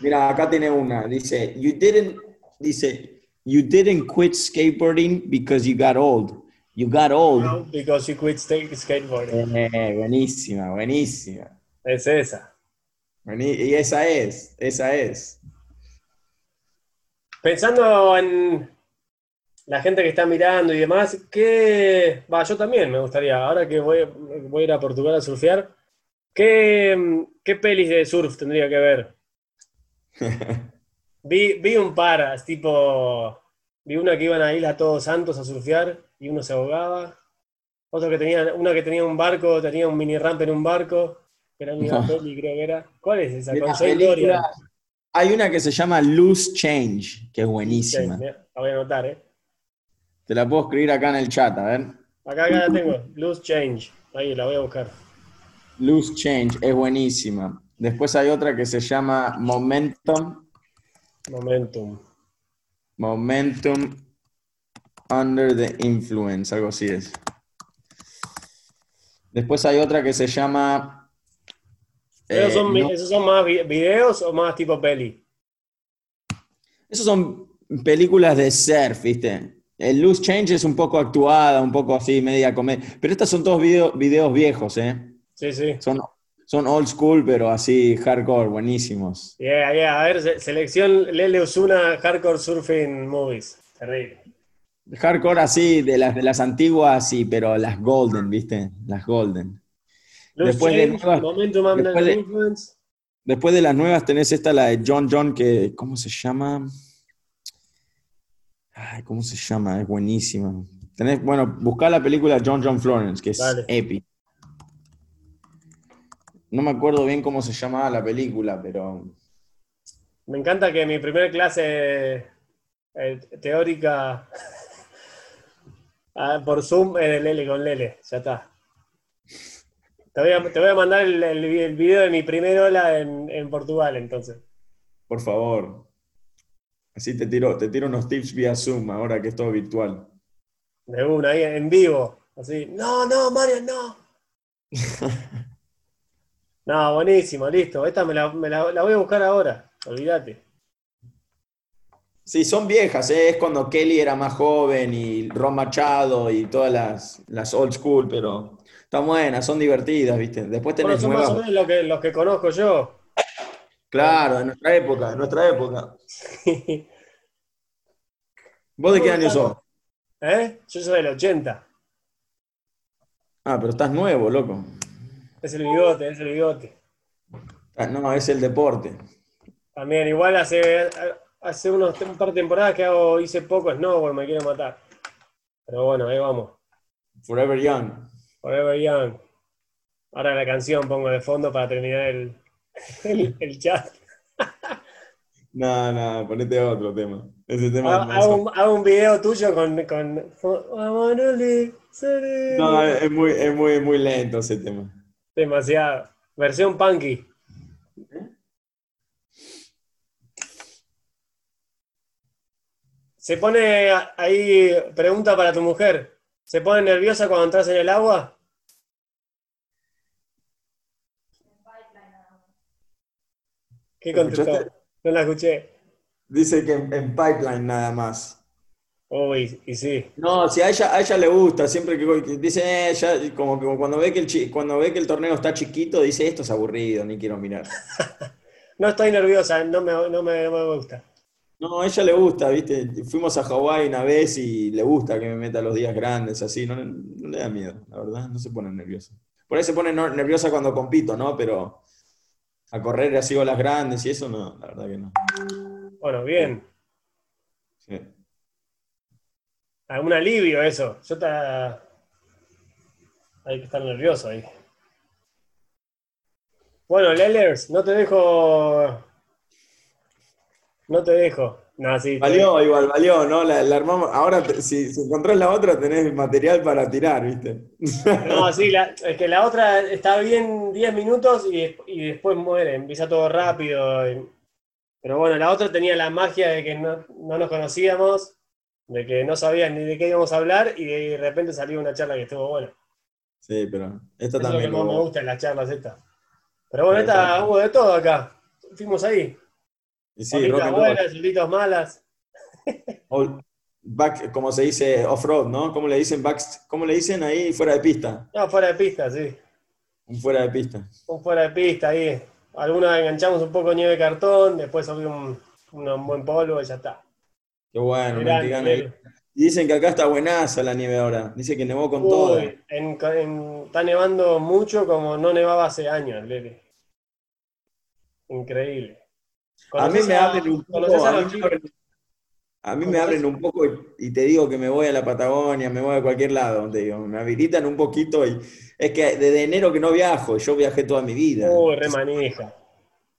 Mira, acá tiene una, dice, you didn't, dice, you didn't quit skateboarding because you got old. You got old. Because you quit skate- skateboarding. Eh, buenísima, buenísima. Es esa. Y esa es, esa es. Pensando en la gente que está mirando y demás, ¿qué. Va, yo también me gustaría, ahora que voy, voy a ir a Portugal a surfear, ¿qué, qué pelis de surf tendría que ver? Vi, vi un par, tipo. Vi una que iban a Isla Todos Santos a surfear y uno se ahogaba. Otro que tenía, una que tenía un barco, tenía un mini ramp en un barco, que era una No. peli, creo que era. ¿Cuál es esa? Con. Hay una que se llama Loose Change, que es buenísima. la voy a anotar, ¿eh? Te la puedo escribir acá en el chat, a ver. Acá, acá la tengo. Loose Change. Ahí la voy a buscar. Loose Change es buenísima. Después hay otra que se llama Momentum. Momentum. Momentum Under the Influence, algo así es. Después hay otra que se llama. ¿Esos eh, son, no- ¿Esos son más vi- videos o más tipo peli? esos son películas de surf, ¿viste? El Loose Change es un poco actuada, un poco así, media comedia. Pero estas son todos video- videos viejos, ¿eh? Sí, sí. Son, son old school, pero así hardcore, buenísimos. Yeah, yeah. A ver, se- selección Lele Osuna Hardcore Surfing Movies. Terrible. Hardcore así, de las, de las antiguas, sí, pero las golden, ¿viste? Las golden. Después de Change, nuevas- Momentum después de- Influence. Después de las nuevas tenés esta, la de John John, que, ¿cómo se llama? Ay, ¿cómo se llama? Es buenísima. Tenés, bueno, buscá la película John John Florence, que es Dale. épica. No me acuerdo bien cómo se llamaba la película, pero Me encanta que mi primer clase eh, teórica ah, por Zoom es de Lele con Lele. Ya está. Te voy a, te voy a mandar el, el, el video de mi primer ola en, en Portugal, entonces. por favor. Así te tiro, te tiro unos tips vía Zoom ahora que es todo virtual. De una, ahí en vivo. Así, no, no, Mario, no. No, buenísimo, listo. Esta me la, me la- la voy a buscar ahora. Olvídate. Sí, son viejas, ¿eh? es cuando Kelly era más joven y Ron Machado y todas las, las old school, pero están buenas, son divertidas, ¿viste? Después Bueno, tenés son más o menos los que, los que conozco yo. Claro, de nuestra época, de nuestra época. ¿Vos de qué año sos? ¿Eh? Yo soy del 80. Ah, pero estás nuevo, loco. Es el bigote, es el bigote. Ah, No, es el deporte. También, igual hace, hace unos, un par de temporadas que hago, hice poco snowboard, me quiero matar. Pero bueno, ahí vamos. Forever Young. Forever Young. Ahora la canción pongo de fondo para terminar el, el, el chat. No, no, ponete otro tema. Ese tema Hago, un, hago un video tuyo con. con forever. No, es muy, es muy, muy lento ese tema. Demasiado. Versión punky. Se pone ahí, pregunta para tu mujer. ¿Se pone nerviosa cuando entras en el agua? ¿Qué contestó? No la escuché. Dice que en, en pipeline nada más. Uy, y sí. No, si a ella, a ella le gusta, siempre que, que dice, eh, ya, como que cuando ve que el chi- cuando ve que el torneo está chiquito, dice esto es aburrido, ni quiero mirar. No estoy nerviosa, no me, no me, no me gusta. No, a ella le gusta, viste, fuimos a Hawái una vez y le gusta que me meta los días grandes, así, no, no le da miedo, la verdad, no se pone nerviosa. Por ahí se pone nerviosa cuando compito, ¿no? Pero a correr así olas grandes y eso, no, la verdad que no. Bueno, bien. Sí. Algún alivio eso. Yo está. Hay que estar nervioso ahí. Bueno, Lelers, no te dejo. No te dejo. No, sí. te- Valió, igual, valió, ¿no? La, la armamos. Ahora, te- si, si encontrás la otra, tenés material para tirar, ¿viste? No, sí, la- es que la otra está bien 10 minutos y, y después muere. Empieza todo rápido. y- pero bueno, la otra tenía la magia de que no, no nos conocíamos, de que no sabías ni de qué íbamos a hablar y de repente salió una charla que estuvo buena. Sí, pero esta Eso es lo que también. más me hubo- gusta en las charlas estas. Pero bueno, esta hubo de todo acá. Fuimos ahí. Y sí, buenas, solitas malas. Old, back, como se dice, off-road, ¿no? ¿Cómo le dicen back, cómo le dicen ahí fuera de pista? No, fuera de pista, sí. Un fuera de pista. Un fuera de pista ahí. Alguna enganchamos un poco de nieve de cartón, después subí un, un, buen polvo y ya está. Qué bueno, Dicen que acá está buenaza la nieve ahora. Dice que nevó con todo. está nevando mucho como no nevaba hace años, Lele. Increíble. A mí me abren un poco. A mí, me abren, un poco y, te digo que me voy a la Patagonia, me voy a cualquier lado. Te digo, me habilitan un poquito y es que desde enero que no viajo, yo viajé toda mi vida. Uy, re manija.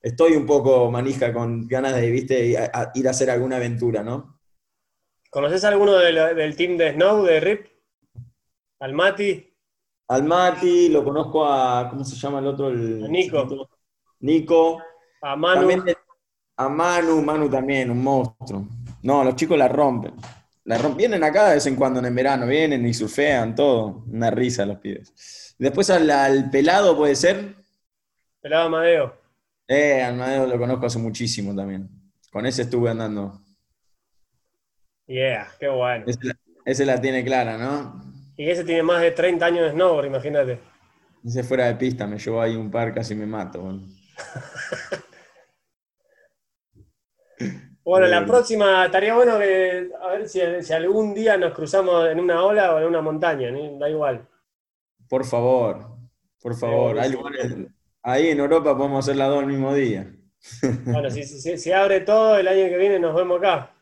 Estoy un poco manija con ganas de, viste, ir a hacer alguna aventura, ¿no? ¿Conoces a alguno del team de Snow, de RIP? ¿Al Mati? Al Mati, lo conozco a. ¿Cómo se llama el otro? El, Nico. Nico. A Manu. a Manu, Manu también, un monstruo. No, los chicos la rompen. La rompen. Vienen acá de vez en cuando en el verano, vienen y surfean, todo. Una risa los pibes. Después al, pelado, ¿puede ser? Pelado Amadeo. Eh, Amadeo lo conozco hace muchísimo también. Con ese estuve andando. Yeah, qué bueno. Ese la, tiene clara, ¿no? Y ese tiene más de 30 años de snowboard, imagínate. Ese fuera de pista, me llevó ahí un par, casi me mato. Bueno, la próxima, estaría bueno que, a ver si, algún día nos cruzamos en una ola o en una montaña, da igual. Por favor, por favor. ahí en Europa podemos hacer las dos el mismo día. Bueno, si se abre todo el año que viene, nos vemos acá.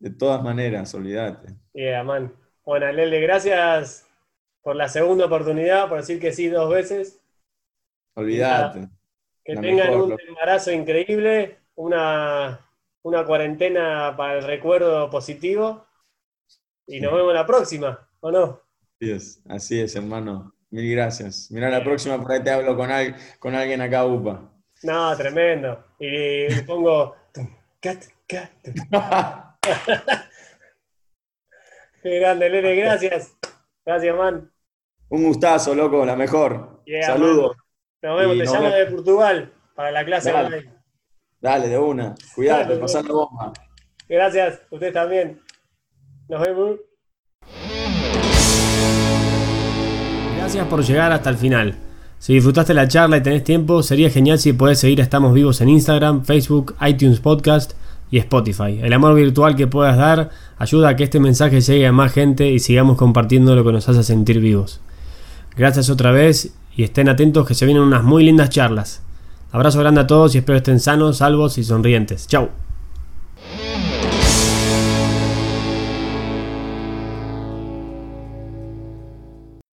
De todas maneras, olvídate. Yeah, man. Bueno, Lele, gracias por la segunda oportunidad, por decir que sí dos veces. Olvídate. Que tengan un embarazo increíble, una, una cuarentena para el recuerdo positivo. Y nos vemos la próxima, ¿o no? Así es, así es, hermano. Mil gracias. Mira, la próxima por ahí te hablo con, con alguien acá, UPA. No, tremendo. Y pongo. Qué grande, Lele, gracias. Gracias, man. Un gustazo, loco, la mejor. Saludos. Nos vemos, te llamo de Portugal para la clase Dale, Dale de una. Cuidado, pasar la bomba. Gracias, usted también. Nos vemos. Gracias por llegar hasta el final. Si disfrutaste la charla y tenés tiempo, sería genial si podés seguir Estamos Vivos en Instagram, Facebook, iTunes Podcast y Spotify. El amor virtual que puedas dar ayuda a que este mensaje llegue a más gente y sigamos compartiendo lo que nos hace sentir vivos. Gracias otra vez y estén atentos que se vienen unas muy lindas charlas. Abrazo grande a todos y espero estén sanos, salvos y sonrientes. Chao.